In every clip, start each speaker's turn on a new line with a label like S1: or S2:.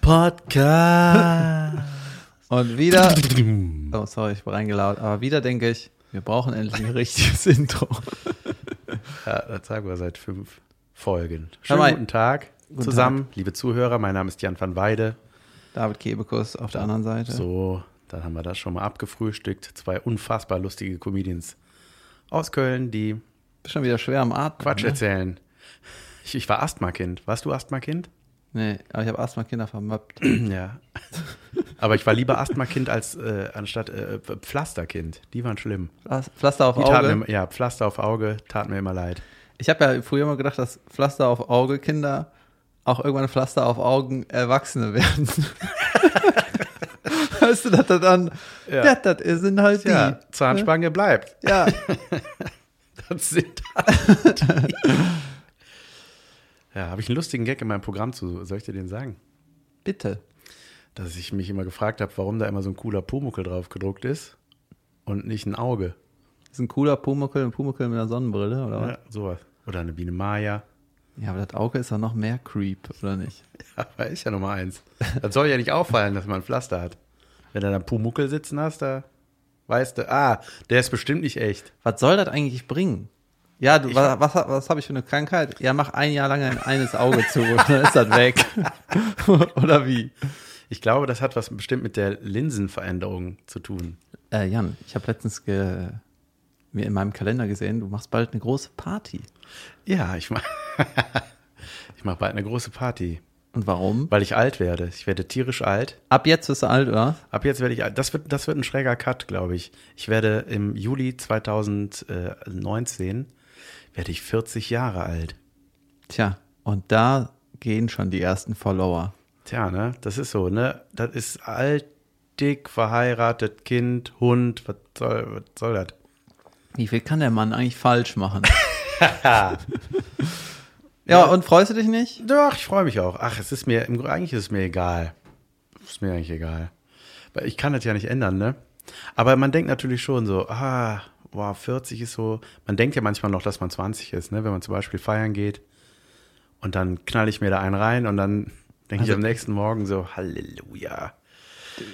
S1: Podcast.
S2: Und wieder. Oh, sorry, ich war reingelaut. Aber wieder denke ich, wir brauchen endlich ein richtiges Intro.
S1: Ja, das sagen wir seit fünf Folgen. Schönen
S2: mal.
S1: guten Tag zusammen, liebe Zuhörer. Mein Name ist Jan van Weide.
S2: David Kebekus auf der anderen Seite.
S1: So, dann haben wir das schon mal abgefrühstückt. Zwei unfassbar lustige Comedians aus Köln, die
S2: schon wieder schwer am Atmen.
S1: Quatsch
S2: ne?
S1: erzählen. Ich, ich war Asthma-Kind. Warst du Asthma-Kind?
S2: Nee, aber ich habe Asthma-Kinder vermöppt.
S1: Ja. Aber ich war lieber Asthma-Kind als äh, anstatt äh, Pflasterkind. Die waren schlimm.
S2: Pflas- Pflaster auf
S1: Die
S2: Auge.
S1: mir, ja, Pflaster auf Auge tat mir immer leid.
S2: Ich habe ja früher immer gedacht, dass Pflaster auf Auge Kinder auch irgendwann Pflaster auf Augen Erwachsene werden. weißt du, dass das dann,
S1: Ja.
S2: ja, das sind halt die.
S1: Ja, Zahnspange bleibt.
S2: Ja,
S1: Das sind halt die. Ja, habe ich einen lustigen Gag in meinem Programm zu. Soll ich dir den sagen?
S2: bitte.
S1: Dass ich mich immer gefragt habe, warum da immer so ein cooler Pumuckel drauf gedruckt ist und nicht ein Auge.
S2: Das ist ein cooler Pumuckel, ein Pumuckel mit einer Sonnenbrille, oder was?
S1: Ja, sowas. Oder eine Biene Maya.
S2: Ja, aber das Auge ist doch noch mehr Creep, oder nicht?
S1: Aber ist ja Nummer eins. Das soll ja nicht auffallen, dass man ein Pflaster hat. Wenn du da einen Pumuckel sitzen hast, da weißt du, ah, der ist bestimmt nicht echt.
S2: Was soll das eigentlich bringen? Ja, du, was, was, was habe ich für eine Krankheit? Ja, mach ein Jahr lang ein eines Auge zu, dann ist das weg. oder wie?
S1: Ich glaube, das hat was bestimmt mit der Linsenveränderung zu tun.
S2: Äh, Jan, ich habe letztens ge mir in meinem Kalender gesehen, du machst bald eine große Party.
S1: Ja, ich mach, ich mach bald eine große Party,
S2: Und warum?
S1: weil ich alt werde. Ich werde tierisch alt.
S2: Ab jetzt bist du alt, oder?
S1: Ab jetzt werde ich alt. Das wird, das wird ein schräger Cut, glaube ich. Ich werde im Juli 2019 werde ich 40 Jahre alt.
S2: Tja, und da gehen schon die ersten Follower.
S1: Tja, ne? Das ist so, ne? Das ist alt, dick, verheiratet, Kind, Hund. Was soll, was soll das?
S2: Wie viel kann der Mann eigentlich falsch machen? ja, und freust du dich nicht?
S1: Doch, ich freue mich auch. Ach, es ist mir, eigentlich ist es mir egal. Ist mir eigentlich egal. Weil ich kann das ja nicht ändern, ne? Aber man denkt natürlich schon so, ah, wow, 40 ist so. Man denkt ja manchmal noch, dass man 20 ist, ne? Wenn man zum Beispiel feiern geht und dann knall ich mir da einen rein und dann denke ich
S2: Also-
S1: am nächsten Morgen so, Halleluja.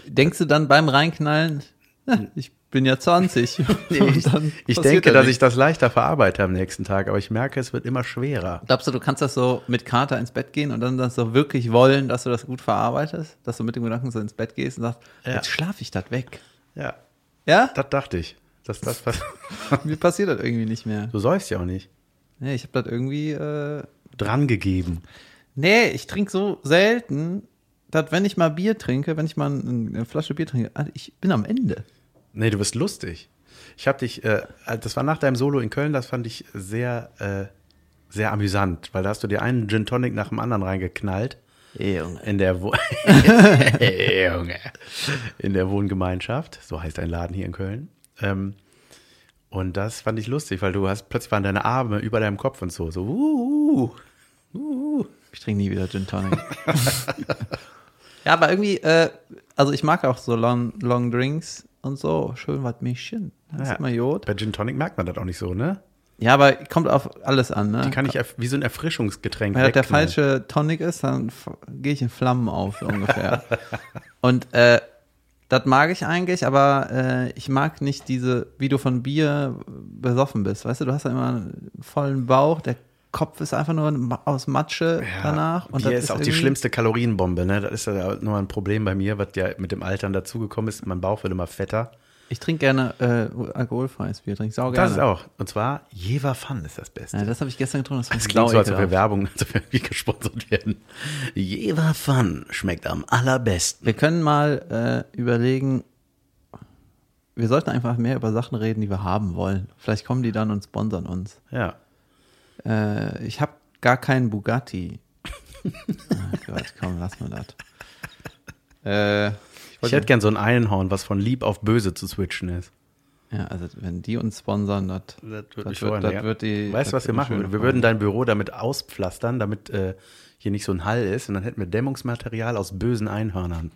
S2: Denkst du dann beim Reinknallen, "Ja, ich bin ja 20?
S1: Nee,
S2: Und
S1: ich, ich denke,
S2: ja
S1: dass ich das leichter verarbeite am nächsten Tag, aber ich merke, es wird immer schwerer.
S2: Glaubst du, du kannst das so mit Kater ins Bett gehen und dann das so wirklich wollen, dass du das gut verarbeitest? Dass du mit dem Gedanken so ins Bett gehst und sagst,
S1: Ja.
S2: jetzt schlafe ich das weg.
S1: Ja,
S2: Ja?
S1: das dachte ich. Dass das pass-
S2: Mir passiert das irgendwie nicht mehr.
S1: du säufst ja auch nicht.
S2: Nee, ich habe das irgendwie. Äh,
S1: Dran gegeben.
S2: nee, ich trinke so selten, dass wenn ich mal Bier trinke, wenn ich mal ein- eine Flasche Bier trinke, Alter, ich bin am Ende.
S1: Nee, du bist lustig. Ich habe dich, äh, das war nach deinem Solo in Köln, das fand ich sehr, äh, sehr amüsant, weil da hast du dir einen Gin Tonic nach dem anderen reingeknallt.
S2: Junge.
S1: In der, Wo Junge. in der Wohngemeinschaft, so heißt ein Laden hier in Köln. Ähm, und das fand ich lustig, weil du hast plötzlich waren deine Arme über deinem Kopf und so, so, uh, uh, uh.
S2: Ich trinke nie wieder Gin Tonic. ja, aber irgendwie, äh, also ich mag auch so Long, Long Drinks und so. Schön was mischen. Das
S1: Ja.
S2: ist immer Jod.
S1: Bei Gin Tonic merkt man das auch nicht so, ne?
S2: Ja, aber kommt auf alles an, ne?
S1: Die kann ich wie so ein Erfrischungsgetränk
S2: Wenn das der falsche Tonic ist, dann gehe ich in Flammen auf, so ungefähr. und äh, das mag ich eigentlich, aber äh, ich mag nicht diese, wie du von Bier besoffen bist. Weißt du, du hast ja immer einen vollen Bauch, der Kopf ist einfach nur aus Matsche
S1: Ja,
S2: danach. Und
S1: Bier
S2: das
S1: ist auch die schlimmste Kalorienbombe, ne? Das ist ja nur ein Problem bei mir, was ja mit dem Altern dazugekommen ist. Mein Bauch wird immer fetter.
S2: Ich trinke gerne äh, alkoholfreies Bier, trinke sau gerne.
S1: Das ist auch. Und zwar Jever Fun ist das Beste.
S2: Ja, das habe ich gestern getrunken. Das,
S1: Das
S2: war
S1: klingt so, als ob wir. Werbung, als ob wir irgendwie gesponsert werden. Jever Fun schmeckt am allerbesten.
S2: Wir können mal äh, überlegen, wir sollten einfach mehr über Sachen reden, die wir haben wollen. Vielleicht kommen die dann und sponsern uns.
S1: Ja.
S2: Äh, ich habe gar keinen Bugatti. oh Gott, komm, lass mal das. Äh, ich
S1: hätte gern so ein Einhorn, was von lieb auf böse zu switchen ist.
S2: ja, also wenn die uns sponsern, das,
S1: Das würde
S2: das, wird,
S1: freuen,
S2: das
S1: ja.
S2: wird die.
S1: Weißt du, was wir machen?
S2: schöne
S1: Wir würden dein Büro damit auspflastern, damit äh, hier nicht so ein Hall ist. Und dann hätten wir Dämmungsmaterial aus bösen Einhörnern.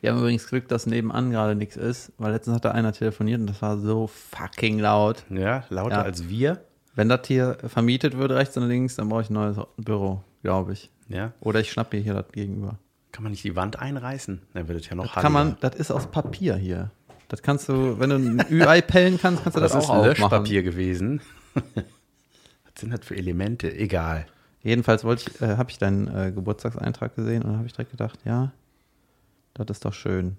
S2: Wir haben übrigens Glück, dass nebenan gerade nichts ist, weil letztens hat da einer telefoniert und das war so fucking laut.
S1: Ja, lauter
S2: Ja.
S1: als wir.
S2: Wenn das hier vermietet wird, rechts und links, dann brauche ich ein neues Büro. glaube ich.
S1: Ja?
S2: Oder ich schnapp mir hier das gegenüber.
S1: Kann man nicht die Wand einreißen? Dann wird es ja noch
S2: Das kann man, das ist aus Papier hier. Das kannst du, wenn du ein Ü-Ei pellen kannst, kannst du das,
S1: Das ist
S2: auch aufmachen.
S1: Löschpapier gewesen. Was sind das für Elemente? Egal.
S2: Jedenfalls wollte ich, äh, habe ich deinen äh, Geburtstagseintrag gesehen und habe ich direkt gedacht, ja, das ist doch schön.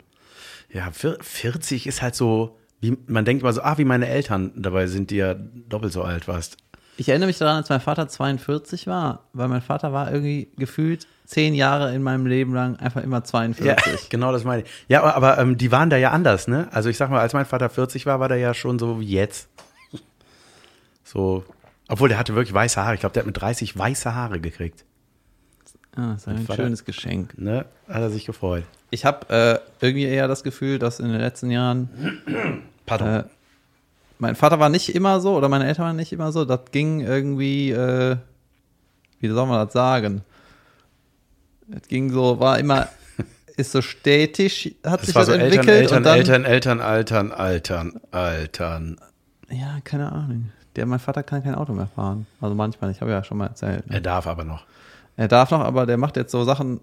S1: Ja, vier- 40 ist halt so, wie, man denkt immer so, ah, wie meine Eltern. Dabei sind die ja doppelt so alt fast.
S2: Ich erinnere mich daran, als mein Vater 42 war, weil mein Vater war irgendwie gefühlt zehn Jahre in meinem Leben lang einfach immer 42.
S1: genau das meine ich. Ja, aber, ähm, die waren da ja anders, ne? Also ich sag mal, als mein Vater 40 war, war der ja schon so wie jetzt. So, obwohl der hatte wirklich weiße Haare. Ich glaube, der hat mit 30 weiße Haare gekriegt.
S2: Ah, das ist ein
S1: Vater-
S2: schönes Geschenk.
S1: Ne? Hat er sich gefreut.
S2: Ich habe äh, irgendwie eher das Gefühl, dass in den letzten Jahren
S1: Pardon.
S2: Äh, mein Vater war nicht immer so oder meine Eltern waren nicht immer so. Das ging irgendwie, äh, wie soll man das sagen? Das ging so, war immer, ist so stetig, hat
S1: das
S2: sich
S1: war
S2: das
S1: so
S2: entwickelt
S1: Eltern, Eltern,
S2: und dann,
S1: Eltern, Eltern, Altern, Altern, Altern.
S2: ja, keine Ahnung. Der, mein Vater kann kein Auto mehr fahren. Also manchmal, ich habe ja schon mal erzählt.
S1: Er
S2: Ne?
S1: darf aber noch.
S2: Er darf noch, aber der macht jetzt so Sachen.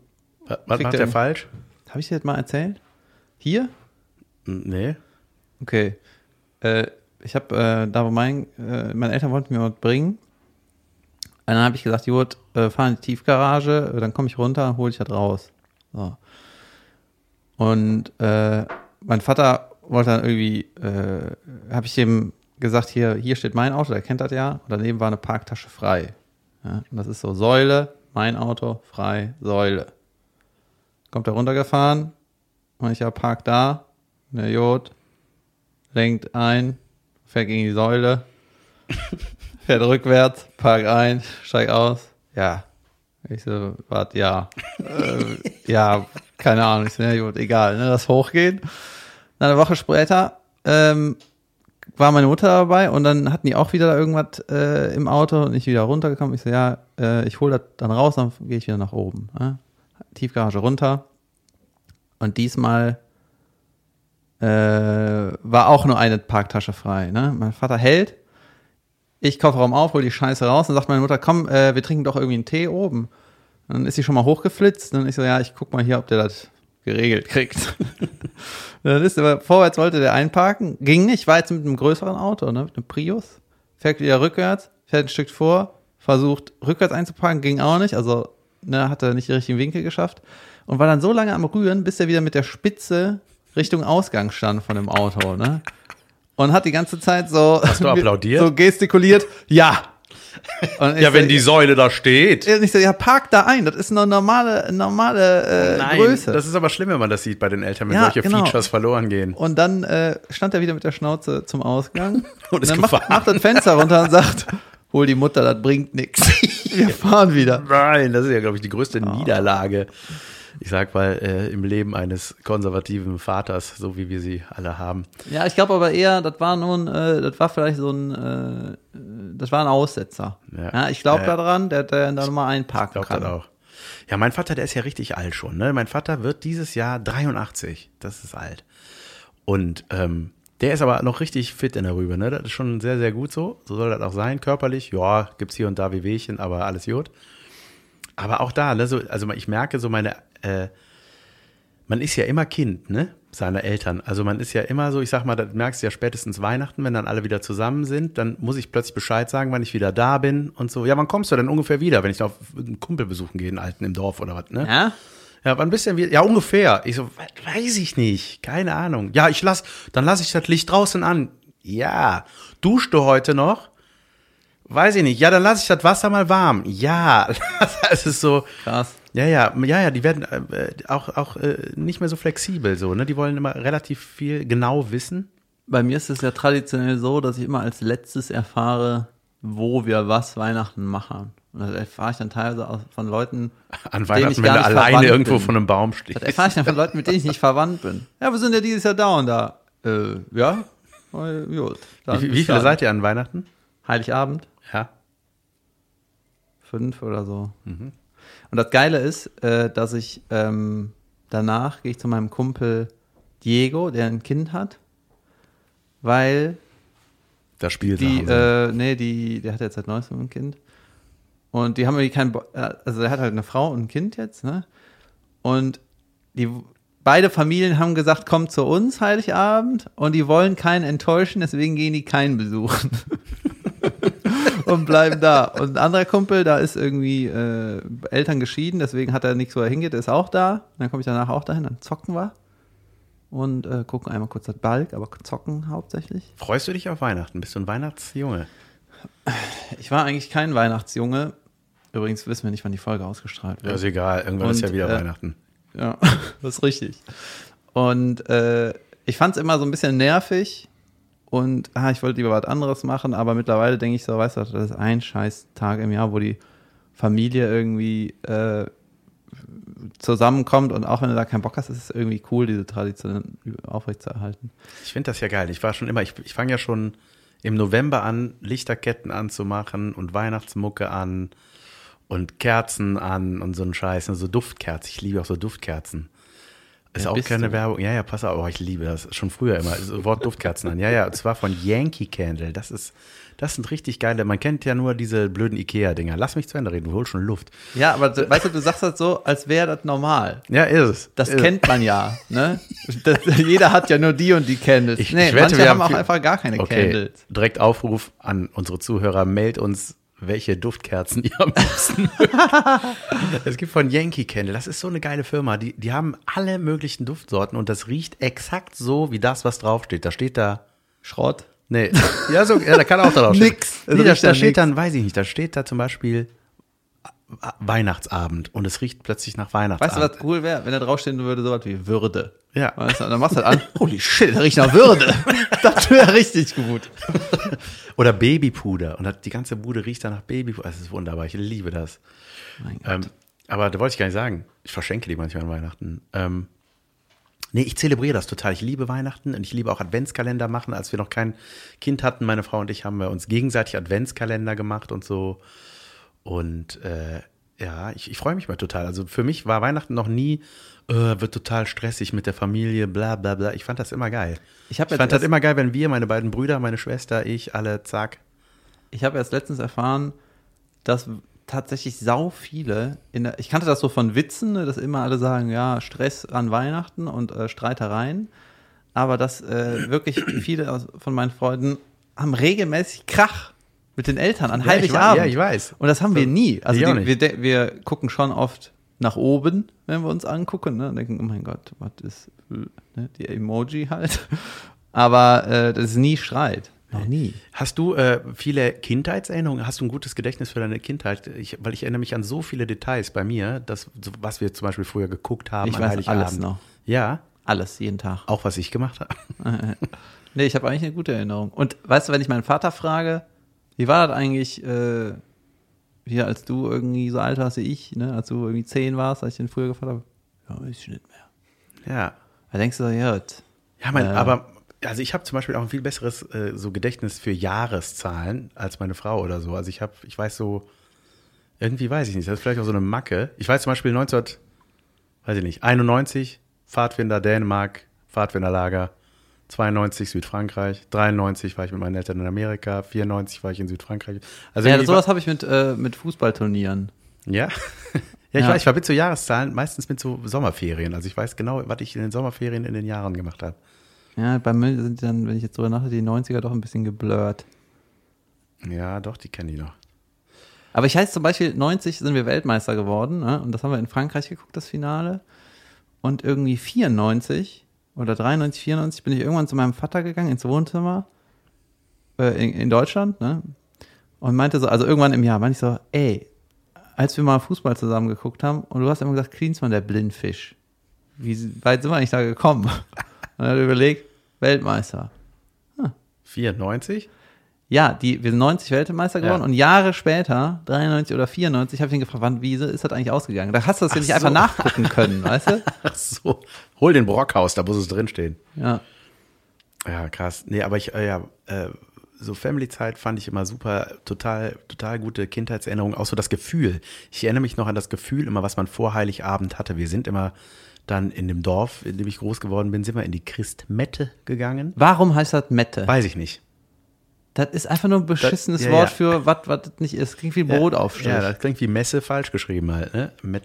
S1: Was, macht
S2: er
S1: er
S2: denn-
S1: falsch?
S2: Habe ich dir das mal erzählt? Hier?
S1: Nee.
S2: Okay. Äh, ich habe, äh, da wo mein, äh, meine Eltern wollten mir was bringen. Und dann habe ich gesagt, gut, äh, fahr in die Tiefgarage, äh, dann komme ich runter, hole ich das raus. So. Und äh, mein Vater wollte dann irgendwie, äh, habe ich dem gesagt, hier, hier steht mein Auto, der kennt das ja. Und daneben war eine Parktasche frei. Ja, und das ist so Säule, mein Auto, frei, Säule. Kommt er runtergefahren und ich ja park da, der Jod, lenkt ein, fährt gegen die Säule, fährt rückwärts, parkt ein, steigt aus. Ja. Ich so, warte, ja. äh, ja, keine Ahnung. Ich so, ja, gut, egal, ne, das hochgehen. Dann eine Woche später ähm, war meine Mutter dabei und dann hatten die auch wieder da irgendwas äh, im Auto und ich wieder runtergekommen. Ich so, ja, äh, ich hole das dann raus, dann gehe ich wieder nach oben. Ne? Tiefgarage runter. Und diesmal äh, war auch nur eine Parktasche frei. Ne? Mein Vater hält, ich Kofferraum auf, hol die Scheiße raus und sagt meine Mutter, komm, äh, wir trinken doch irgendwie einen Tee oben. Dann ist sie schon mal hochgeflitzt und ich so, ja, ich guck mal hier, ob der das geregelt kriegt. dann ist aber vorwärts wollte der einparken, ging nicht, war jetzt mit einem größeren Auto, ne, mit einem Prius, fährt wieder rückwärts, fährt ein Stück vor, versucht rückwärts einzuparken, ging auch nicht, also ne, hat er nicht den richtigen Winkel geschafft und war dann so lange am Rühren, bis er wieder mit der Spitze Richtung Ausgang stand von dem Auto, ne? Und hat die ganze Zeit so
S1: Hast du applaudiert?
S2: so gestikuliert, ja. Und ich
S1: Ja, wenn
S2: so,
S1: die Säule da steht.
S2: und ich so, ja, park da ein, das ist eine normale, normale äh, Größe.
S1: das ist aber schlimm, wenn man das sieht bei den Eltern, wenn
S2: Ja,
S1: solche
S2: genau.
S1: Features verloren gehen.
S2: Und dann äh, stand er wieder mit der Schnauze zum Ausgang.
S1: Und ist
S2: dann macht, macht das Fenster runter und sagt, hol die Mutter, das bringt nichts. Wir fahren wieder.
S1: Nein, das ist ja, glaube ich, die größte Niederlage. Ich sag mal, äh, im Leben eines konservativen Vaters, so wie wir sie alle haben.
S2: Ja, ich glaube aber eher, das war nun, äh, das war vielleicht so ein, äh, das war ein Aussetzer.
S1: Ja.
S2: Ja, ich glaube daran, der, der da mal einparken
S1: Glaubt
S2: kann.
S1: das auch. Ja, mein Vater, der ist ja richtig alt schon. Ne? Mein Vater wird dieses Jahr 83. Das ist alt. Und ähm, der ist aber noch richtig fit in der Rübe. Ne? Das ist schon sehr, sehr gut so. So soll das auch sein. Körperlich, ja, gibt's hier und da Wehwehchen, aber alles gut. Aber auch da, ne, so, also ich merke so meine, äh, man ist ja immer Kind, ne, seiner Eltern. Also man ist ja immer so, ich sag mal, das merkst du ja spätestens Weihnachten, wenn dann alle wieder zusammen sind, dann muss ich plötzlich Bescheid sagen, wann ich wieder da bin und so. Ja, wann kommst du denn ungefähr wieder, wenn ich da auf einen Kumpel besuchen gehe, einen Alten im Dorf oder was, ne?
S2: Ja?
S1: Ja, wann bist du denn wieder? Ja, ungefähr. Ich so, we- weiß ich nicht, keine Ahnung. Ja, ich lass, dann lasse ich das Licht draußen an. Ja, duschst du heute noch? Weiß ich nicht. Ja, dann lasse ich das Wasser mal warm. Ja, es ist so.
S2: Krass.
S1: Ja, ja, ja, ja, die werden äh, auch, auch äh, nicht mehr so flexibel so, ne? Die wollen immer relativ viel genau wissen.
S2: Bei mir ist es ja traditionell so, dass ich immer als letztes erfahre, wo wir was Weihnachten machen. Und das erfahre ich dann teilweise auch von Leuten,
S1: An
S2: denen
S1: Weihnachten,
S2: ich
S1: wenn du alleine irgendwo
S2: bin.
S1: von einem Baum stehst.
S2: Das erfahre ich dann von Leuten, mit denen ich nicht verwandt bin. Ja, wir sind ja dieses Jahr da und da. Äh, ja? Äh, gut.
S1: Wie, wie viele seid ihr an Weihnachten?
S2: Heiligabend?
S1: Ja.
S2: Fünf oder so.
S1: Mhm.
S2: Und das Geile ist, äh, dass ich ähm, danach gehe ich zu meinem Kumpel Diego, der ein Kind hat, weil
S1: Das Spiel
S2: die, äh, nee, die, der hat jetzt seit neuestem ein Kind. Und die haben irgendwie keinen, Bo äh, also er hat halt eine Frau und ein Kind jetzt, ne? Und die beide Familien haben gesagt, kommt zu uns Heiligabend und die wollen keinen enttäuschen, deswegen gehen die keinen besuchen. und bleiben da. Und ein anderer Kumpel, da ist irgendwie äh, Eltern geschieden, deswegen hat er nichts, wo er hingeht, ist auch da. Und dann komme ich danach auch dahin, dann zocken wir und äh, gucken einmal kurz das Balk, aber zocken hauptsächlich.
S1: Freust du dich auf Weihnachten? Bist du ein Weihnachtsjunge?
S2: Ich war eigentlich kein Weihnachtsjunge. Übrigens wissen wir nicht, wann die Folge ausgestrahlt wird.
S1: Ja, ist egal, irgendwann
S2: Und,
S1: ist ja wieder
S2: äh,
S1: Weihnachten.
S2: Ja, das ist richtig. Und äh, ich fand es immer so ein bisschen nervig und ah, ich wollte lieber was anderes machen, aber mittlerweile denke ich so, weißt du, das ist ein scheiß Tag im Jahr, wo die Familie irgendwie äh, zusammenkommt und auch wenn du da keinen Bock hast, ist es irgendwie cool, diese Tradition aufrechtzuerhalten.
S1: Ich finde das ja geil. Ich war schon immer, ich, ich fange ja schon im November an, Lichterketten anzumachen und Weihnachtsmucke an und Kerzen an und so ein Scheiß, und so Duftkerzen. Ich liebe auch so Duftkerzen. Ist auch keine
S2: du?
S1: Werbung. Ja, ja, pass auf, oh, ich liebe das. Schon früher immer. Das Wort Duftkerzen an. Ja, ja, und zwar von Yankee Candle. Das ist, das sind richtig geile. Man kennt ja nur diese blöden Ikea-Dinger. Lass mich zu Ende reden, du holst schon Luft.
S2: Ja, aber du- weißt du, du sagst das so, als wäre das normal.
S1: Ja, ist es.
S2: Das
S1: ist
S2: kennt man ja, ne? Das, jeder hat ja nur die und die Candles.
S1: Ich-
S2: nee,
S1: wette,
S2: manche
S1: wir
S2: haben auch
S1: viel-
S2: einfach gar keine
S1: Okay,
S2: Candles.
S1: direkt Aufruf an unsere Zuhörer, meldet uns, welche Duftkerzen ihr am liebsten mögt. Es gibt von Yankee Candle, das ist so eine geile Firma, die, die haben alle möglichen Duftsorten und das riecht exakt so wie das, was draufsteht. Da steht da,
S2: Schrott.
S1: nee, ja, so, ja da kann auch da draufstehen.
S2: Nix.
S1: Nee, da, da steht
S2: nix.
S1: dann, weiß ich nicht, da steht da zum Beispiel Weihnachtsabend und es riecht plötzlich nach Weihnachtsabend.
S2: Weißt du, was cool wäre, wenn da draufstehen würde, sowas wie Würde.
S1: Ja.
S2: Weißt du, und dann machst du das an, holy shit, der riecht nach Würde. das wäre richtig gut.
S1: Oder Babypuder. Und die ganze Bude riecht dann nach Babypuder. Das ist wunderbar. Ich liebe das. Ähm, aber da wollte ich gar nicht sagen. Ich verschenke die manchmal an Weihnachten. Ähm, nee, ich zelebriere das total. Ich liebe Weihnachten und ich liebe auch Adventskalender machen. Als wir noch kein Kind hatten, meine Frau und ich, haben wir uns gegenseitig Adventskalender gemacht und so. Und äh, ja, ich, ich freue mich mal total. Also für mich war Weihnachten noch nie, äh, wird total stressig mit der Familie, bla bla bla. Ich fand das immer geil.
S2: Ich
S1: ich fand das immer geil, wenn wir, meine beiden Brüder, meine Schwester, ich, alle, zack,
S2: Ich habe erst letztens erfahren, dass tatsächlich sau viele in der, ich kannte das so von Witzen, ne, dass immer alle sagen, ja, Stress an Weihnachten und äh, Streitereien, aber dass äh, wirklich viele aus, von meinen Freunden haben regelmäßig Krach mit den Eltern an
S1: Ja,
S2: Heiligabend.
S1: weiß- ja, ich weiß.
S2: Und das haben wir nie. Also die, wir, wir gucken schon oft nach oben, wenn wir uns angucken, ne, und denken, oh mein Gott, was ist ne, die Emoji halt. Aber äh, das ist nie Streit. Noch nie.
S1: Hast du äh, viele Kindheitserinnerungen? Hast du ein gutes Gedächtnis für deine Kindheit? Ich, weil ich erinnere mich an so viele Details bei mir, das, so, was wir zum Beispiel früher geguckt haben.
S2: Ich
S1: an
S2: weiß
S1: Heiligabend.
S2: alles noch.
S1: Ja,
S2: Alles, jeden Tag.
S1: auch was ich gemacht habe.
S2: Nee, ich habe eigentlich eine gute Erinnerung. Und weißt du, wenn ich meinen Vater frage, wie war das eigentlich äh, hier, als du irgendwie so alt warst wie ich, ne? als du irgendwie zehn warst, als ich den früher gefragt habe? Ja, weiß ich nicht mehr.
S1: Ja.
S2: Da denkst du so, ja, das-
S1: Ja, mein,
S2: Äh.
S1: aber also ich habe zum Beispiel auch ein viel besseres äh, so Gedächtnis für Jahreszahlen als meine Frau oder so. Also ich habe, ich weiß so, irgendwie weiß ich nicht, das ist vielleicht auch so eine Macke. Ich weiß zum Beispiel 19, weiß ich nicht, 91, Pfadfinder Dänemark, Pfadfinderlager, 92 Südfrankreich, 93 war ich mit meinen Eltern in Amerika, 94 war ich in Südfrankreich. Also
S2: ja, sowas habe ich mit, äh, mit Fußballturnieren.
S1: ja. ja, ich
S2: Ja.
S1: weiß, ich verbinde so Jahreszahlen meistens mit so Sommerferien. Also ich weiß genau, was ich in den Sommerferien in den Jahren gemacht habe.
S2: Ja, bei mir sind dann, wenn ich jetzt drüber nachdenke, die 90er doch ein bisschen geblurrt.
S1: Ja, doch, die kenne ich noch.
S2: Aber ich heiße zum Beispiel, 90 sind wir Weltmeister geworden, ne? und das haben wir in Frankreich geguckt, das Finale. Und irgendwie 94 oder 93, 94 bin ich irgendwann zu meinem Vater gegangen ins Wohnzimmer äh, in, in Deutschland, ne? Und meinte so, also irgendwann im Jahr, meinte ich so, ey, als wir mal Fußball zusammen geguckt haben, und du hast immer gesagt, Klinsmann, der Blindfisch. Wie weit sind wir eigentlich da gekommen? Und dann hat er überlegt, Weltmeister.
S1: 94?
S2: Ja, die, wir sind 90 Weltmeister geworden
S1: Ja.
S2: und Jahre später, 93 oder 94, habe ich ihn gefragt, wann, wie ist das eigentlich ausgegangen? Da hast du das ja nicht einfach
S1: so.
S2: nachgucken können, weißt du?
S1: Ach so. Hol den Brockhaus, da muss es drinstehen.
S2: Ja.
S1: Ja, krass. Nee, aber ich, äh, ja, äh, so Family-Zeit fand ich immer super, total, total gute Kindheitserinnerungen, auch so das Gefühl. Ich erinnere mich noch an das Gefühl immer, was man vor Heiligabend hatte. Wir sind immer dann in dem Dorf, in dem ich groß geworden bin, sind wir in die Christmette gegangen.
S2: Warum heißt das Mette?
S1: Weiß ich nicht.
S2: Das ist einfach nur ein beschissenes
S1: ja,
S2: Wort
S1: ja.
S2: für was, was das nicht ist. Klingt wie Brotaufstrich.
S1: Ja, das klingt wie Messe falsch geschrieben halt, ne? Met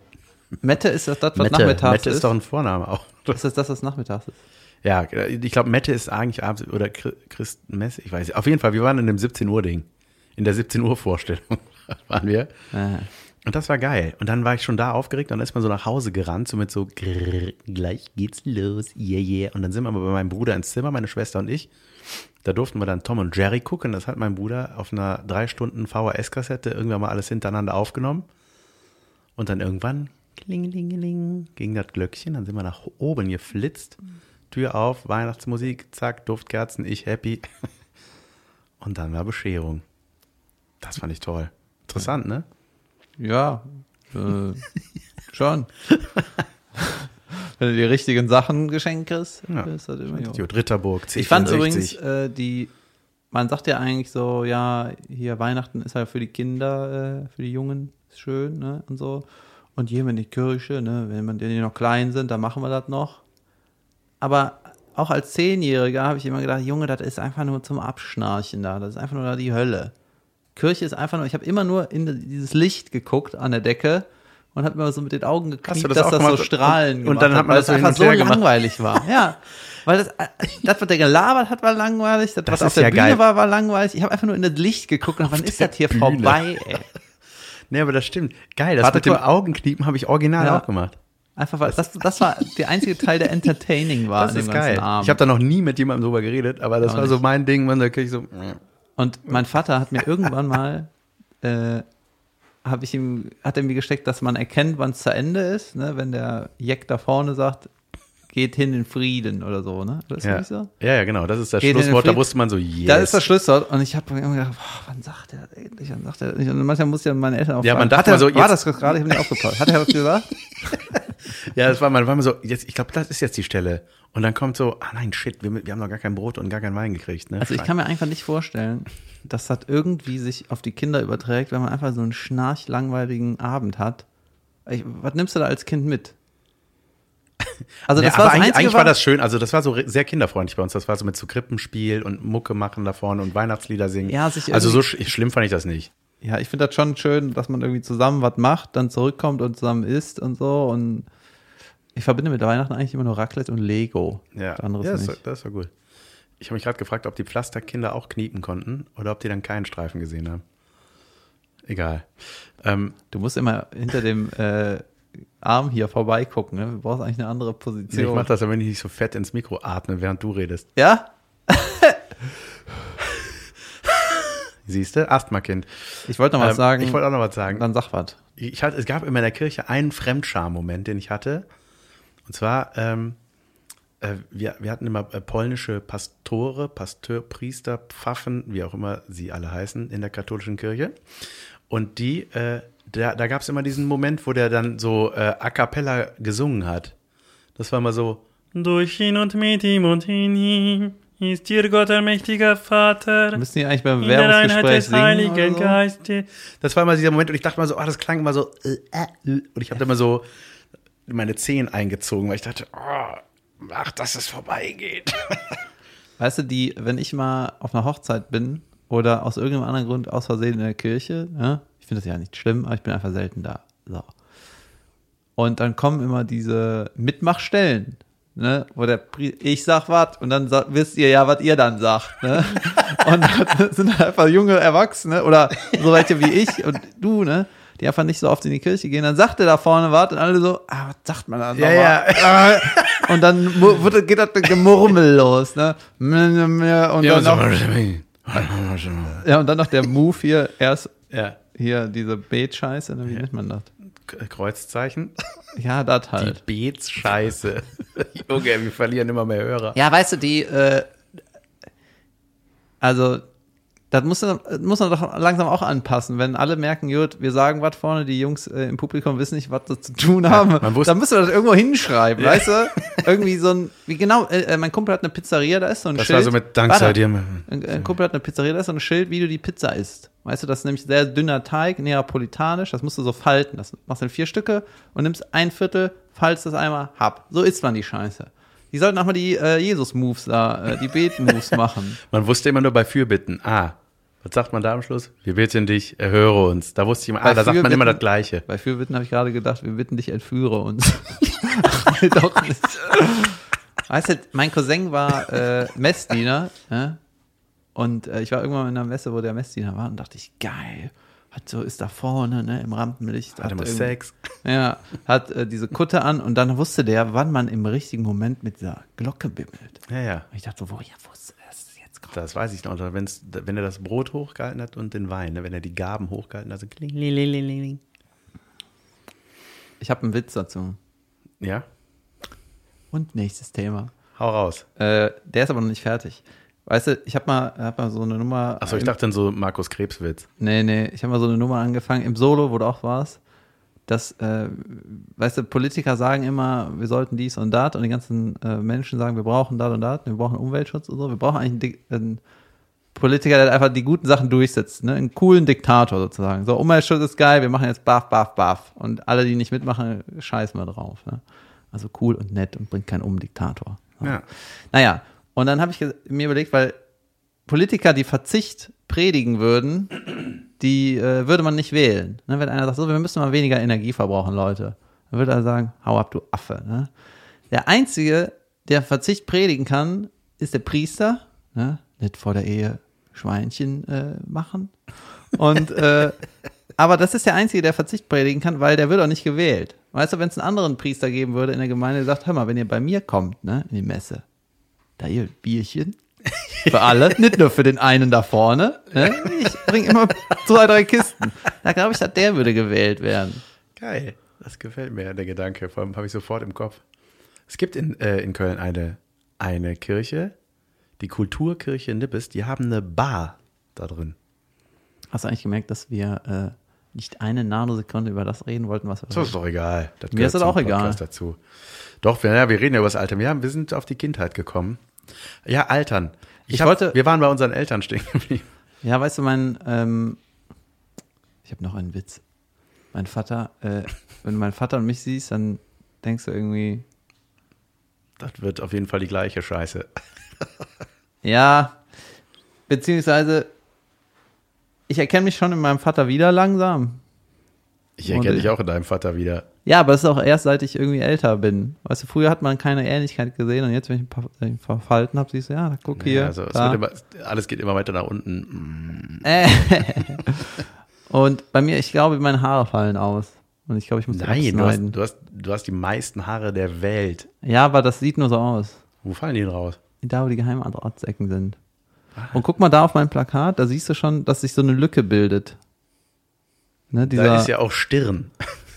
S2: Mette ist das, das was
S1: Mette.
S2: nachmittags
S1: Mette ist
S2: ist.
S1: doch ein Vorname auch.
S2: ist das das, was nachmittags ist?
S1: Ja, ich glaube, Mette ist eigentlich abends oder Chri- Christmesse, ich weiß nicht. Auf jeden Fall, wir waren in dem 17 Uhr Ding. In der 17 Uhr Vorstellung waren wir.
S2: Äh.
S1: Und das war geil. Und dann war ich schon da aufgeregt und dann ist man so nach Hause gerannt, so mit so, grrr, gleich geht's los, yeah, yeah. Und dann sind wir aber bei meinem Bruder ins Zimmer, meine Schwester und ich. Da durften wir dann Tom und Jerry gucken. Das hat mein Bruder auf einer drei Stunden VHS-Kassette irgendwann mal alles hintereinander aufgenommen. Und dann irgendwann, klingelingeling, ging das Glöckchen. Dann sind wir nach oben geflitzt. Tür auf, Weihnachtsmusik, zack, Duftkerzen, ich happy. Und dann war Bescherung. Das fand ich toll. Interessant, ne?
S2: Ja, äh, schon. Wenn du die richtigen Sachen geschenkt kriegst,
S1: Ja.
S2: ist das immer.
S1: Gut, Ritterburg, C64.
S2: Ich fand übrigens äh, die, man sagt ja eigentlich so, ja, hier Weihnachten ist halt für die Kinder, äh, für die Jungen schön, ne, und so. Und hier in die Kirche, ne, wenn man die noch klein sind, dann machen wir das noch. Aber auch als Zehnjähriger habe ich immer gedacht, Junge, das ist einfach nur zum Abschnarchen da, das ist einfach nur da die Hölle. Kirche ist einfach nur, ich habe immer nur in dieses Licht geguckt an der Decke und habe immer so mit den Augen gekriegt,
S1: das
S2: dass das so
S1: gemacht?
S2: Strahlen
S1: Und- und dann hat man das so
S2: einfach so langweilig war. Ja, weil das, äh, das, was der gelabert hat, war langweilig, das,
S1: Das
S2: was auf der
S1: ja
S2: Bühne
S1: geil.
S2: war, war langweilig. Ich habe einfach nur in das Licht geguckt und wann ist das hier
S1: Bühne.
S2: vorbei, ey?
S1: Nee, aber das stimmt. Geil, das
S2: Warte
S1: mit dem. Augenkniepen habe ich original
S2: Ja.
S1: auch gemacht.
S2: Einfach weil das, das war der einzige Teil, der entertaining war
S1: Das ist geil.
S2: Abend.
S1: Ich habe da noch nie mit jemandem drüber geredet, aber das
S2: Auch
S1: war so
S2: nicht.
S1: mein Ding, man, da krieg ich so.
S2: Und mein Vater hat mir irgendwann mal, äh, habe ich ihm, hat er mir gesteckt, dass man erkennt, wann es zu Ende ist, ne? wenn der Jack da vorne sagt, geht hin in Frieden oder so, ne? Das ist
S1: Ja.
S2: nicht so?
S1: ja, ja, genau. Das ist das
S2: Geht
S1: Schlusswort. Da wusste man so, yes.
S2: Das ist das Schlusswort. Und ich habe immer gedacht, boah, wann sagt er das endlich? Wann sagt er das? Und manchmal muss ja meine Eltern auch
S1: Ja,
S2: fragen,
S1: man dachte
S2: er,
S1: mal so,
S2: war
S1: jetzt-
S2: das gerade? Ich habe nicht aufgepasst. Hat er das gesagt?
S1: Ja, das war man war mir so, jetzt, ich glaube, das ist jetzt die Stelle. Und dann kommt so, ah nein, shit, wir, wir haben noch gar kein Brot und gar keinen Wein gekriegt. Ne?
S2: Also ich kann mir einfach nicht vorstellen, dass das irgendwie sich auf die Kinder überträgt, wenn man einfach so einen schnarchlangweiligen Abend hat. Ich, was nimmst du da als Kind mit? Also das
S1: ja,
S2: war
S1: aber
S2: das
S1: eigentlich,
S2: Einzige,
S1: eigentlich war das schön. Also das war so sehr kinderfreundlich bei uns. Das war so mit so Krippenspiel und Mucke machen da vorne und Weihnachtslieder singen.
S2: Ja, sich
S1: also so sch schlimm fand ich das nicht.
S2: Ja, ich finde das schon schön, dass man irgendwie zusammen was macht, dann zurückkommt und zusammen isst und so. Und ich verbinde mit Weihnachten eigentlich immer nur Raclette und Lego.
S1: Ja,
S2: Das andere
S1: ja
S2: ist
S1: das, war,
S2: nicht.
S1: das war gut. Ich habe mich gerade gefragt, ob die Pflasterkinder auch kniepen konnten oder ob die dann keinen Streifen gesehen haben. Egal. Ähm,
S2: Du musst immer hinter dem äh, Arm hier vorbeigucken. Ne? Du brauchst eigentlich eine andere
S1: nee, ich
S2: Position.
S1: mache das, wenn ich nicht so fett ins Mikro atme, während du redest.
S2: ja?
S1: Siehst du? Asthma-Kind.
S2: Ich wollte noch was
S1: Ähm,
S2: sagen.
S1: Ich wollte auch noch was sagen.
S2: Dann sag was.
S1: Ich hatte, es gab in meiner Kirche einen Fremdscham-Moment, den ich hatte. Und zwar, ähm, äh, wir, wir hatten immer äh, polnische Pastore, Pasteur, Priester, Pfaffen, wie auch immer sie alle heißen, in der katholischen Kirche. Und die, äh, da, da gab es immer diesen Moment, wo der dann so äh, a cappella gesungen hat. Das war immer so, durch ihn und mit ihm und in ihm ist dir Gott allmächtiger Vater.
S2: Müssen die eigentlich beim Werbungsgespräch singen?
S1: Heiligen
S2: so?
S1: Das war immer dieser Moment und ich dachte mal so, ah, das klang immer so, äh, äh, äh. und ich habe da immer so meine Zehen eingezogen, weil ich dachte, oh, ach, dass es vorbeigeht.
S2: Weißt du, die, wenn ich mal auf einer Hochzeit bin oder aus irgendeinem anderen Grund aus Versehen in der Kirche, ja, ich finde das ja nicht schlimm, aber ich bin einfach selten da. So. Und dann kommen immer diese Mitmachstellen, ne, wo der Pri ich sag was und dann sa- wisst ihr ja, was ihr dann sagt, ne? Und das sind einfach junge Erwachsene oder so welche wie ich und du, ne? Die einfach nicht so oft in die Kirche gehen, dann sagt er da vorne was und alle so, ah, was sagt man da nochmal?
S1: ja.
S2: Und dann wird, geht das Gemurmel los, ne? Und dann noch, ja, und dann noch der Move hier, erst
S1: ja.
S2: Hier diese Beet-Scheiße, wie nennt man das?
S1: K- Kreuzzeichen.
S2: Ja, das
S1: Die
S2: halt.
S1: Beetsscheiße. Junge, wir verlieren immer mehr Hörer.
S2: Ja, weißt du, die, äh, also, das muss, man- muss man doch langsam auch anpassen. Wenn alle merken, gut, wir sagen was vorne, die Jungs äh, im Publikum wissen nicht, was sie zu tun haben,
S1: wusste-
S2: dann müssen wir das irgendwo hinschreiben, weißt du? Irgendwie so ein, wie genau, äh, äh, mein Kumpel hat eine Pizzeria, da ist so ein
S1: Das
S2: Schild.
S1: war so mit Dank sei dir.
S2: Ein, ein Kumpel hat eine Pizzeria, da ist so ein Schild, wie du die Pizza isst. Weißt du, das ist nämlich sehr dünner Teig, neapolitanisch, das musst du so falten. Das machst du in vier Stücke und nimmst ein Viertel, faltest das einmal, hab. So isst man die Scheiße. Die sollten auch mal die äh, Jesus-Moves da, äh, die Bet-Moves machen.
S1: Man wusste immer nur bei Fürbitten. Ah, was sagt man da am Schluss? Wir bitten dich, erhöre uns. Da wusste ich immer, ah,
S2: Bei
S1: da sagt man immer das Gleiche.
S2: Bei Fürbitten habe ich gerade gedacht, wir bitten dich, entführe uns. Ach, doch nicht. Weißt du, mein Cousin war äh, Messdiener, ja? und äh, ich war irgendwann in einer Messe, wo der Messdiener war, und dachte ich, geil, hat so ist da vorne, ne, im Rampenlicht.
S1: Hatte mal
S2: irgendwie-
S1: Sex.
S2: Ja, hat äh, diese Kutte an und dann wusste der, wann man im richtigen Moment mit dieser Glocke bimmelt.
S1: Ja, ja.
S2: Und ich dachte so, woher wusste er, dass es jetzt kommt?
S1: Das weiß ich noch. Oder wenn's, wenn er das Brot hochgehalten hat und den Wein, ne? wenn er die Gaben hochgehalten hat, so kling, ling, ling, ling, ling.
S2: Ich habe einen Witz dazu.
S1: Ja,
S2: Und nächstes Thema.
S1: hau raus.
S2: Äh, der ist aber noch nicht fertig. Weißt du, ich habe mal, hab mal so eine Nummer.
S1: Achso, ich dachte dann so Markus Krebswitz.
S2: Nee, nee, ich habe mal so eine Nummer angefangen im Solo, wo du auch warst. Dass, äh, weißt du, Politiker sagen immer, wir sollten dies und das und die ganzen äh, Menschen sagen, wir brauchen das und das, wir brauchen Umweltschutz und so. Wir brauchen eigentlich einen, einen Politiker, der einfach die guten Sachen durchsetzt, ne? Einen coolen Diktator sozusagen. So, Umweltschutz ist geil, wir machen jetzt baff, baff, baff. Und alle, die nicht mitmachen, scheißen wir drauf. Ne? Also cool und nett und bringt keinen um, Diktator.
S1: Ja.
S2: Naja, und dann habe ich mir überlegt, weil Politiker, die Verzicht predigen würden, die äh, würde man nicht wählen. Ne? Wenn einer sagt, so, wir müssen mal weniger Energie verbrauchen, Leute, dann würde er sagen, hau ab, du Affe. Ne? Der Einzige, der Verzicht predigen kann, ist der Priester. Ne? Nicht vor der Ehe Schweinchen äh, machen. Und äh, aber das ist der Einzige, der Verzicht predigen kann, weil der wird auch nicht gewählt. Weißt du, wenn es einen anderen Priester geben würde in der Gemeinde, der sagt, hör mal, wenn ihr bei mir kommt, ne, in die Messe, da hier Bierchen. Für alle, nicht nur für den einen da vorne. Ne? Ich bringe immer zwei, drei Kisten. Da glaube ich, dass der würde gewählt werden.
S1: Geil. Das gefällt mir, der Gedanke. Vor allem habe ich sofort im Kopf. Es gibt in, äh, in Köln eine, eine Kirche, die Kulturkirche Nippes, die haben eine Bar da drin.
S2: Hast du eigentlich gemerkt, dass wir äh, nicht eine Nanosekunde über das reden wollten, was wir
S1: Das ist doch egal. Das
S2: Mir ist das auch egal.
S1: Podcast dazu. Doch, wir, ja, wir reden ja über das Alter. Wir, haben, wir sind auf die Kindheit gekommen. Ja, Altern. Ich,
S2: Ich
S1: hab,
S2: wollte-
S1: Wir waren bei unseren Eltern stehen geblieben.
S2: Ja, weißt du, mein, ähm, ich habe noch einen Witz. Mein Vater, äh, wenn du meinen Vater und mich siehst, dann denkst du irgendwie,
S1: Das wird auf jeden Fall die gleiche Scheiße.
S2: ja, beziehungsweise, ich erkenne mich schon in meinem Vater wieder langsam.
S1: Ich erkenne dich auch in deinem Vater wieder.
S2: Ja, aber das ist auch erst, seit ich irgendwie älter bin. Weißt du, früher hat man keine Ähnlichkeit gesehen und jetzt, wenn ich ein paar ein paar habe, siehst du, ja, guck hier.
S1: Ja, also es wird immer, alles geht immer weiter nach unten.
S2: Und bei mir, ich glaube, meine Haare fallen aus. Und ich glaube, ich muss
S1: Nein, du hast, du, hast, du hast die meisten Haare der Welt.
S2: Ja, aber das sieht nur so aus.
S1: Wo fallen die denn raus?
S2: Da, wo die Geheimarztecken sind. Und guck mal da auf mein Plakat, da siehst du schon, dass sich so eine Lücke bildet. Ne, dieser,
S1: Da ist ja auch Stirn.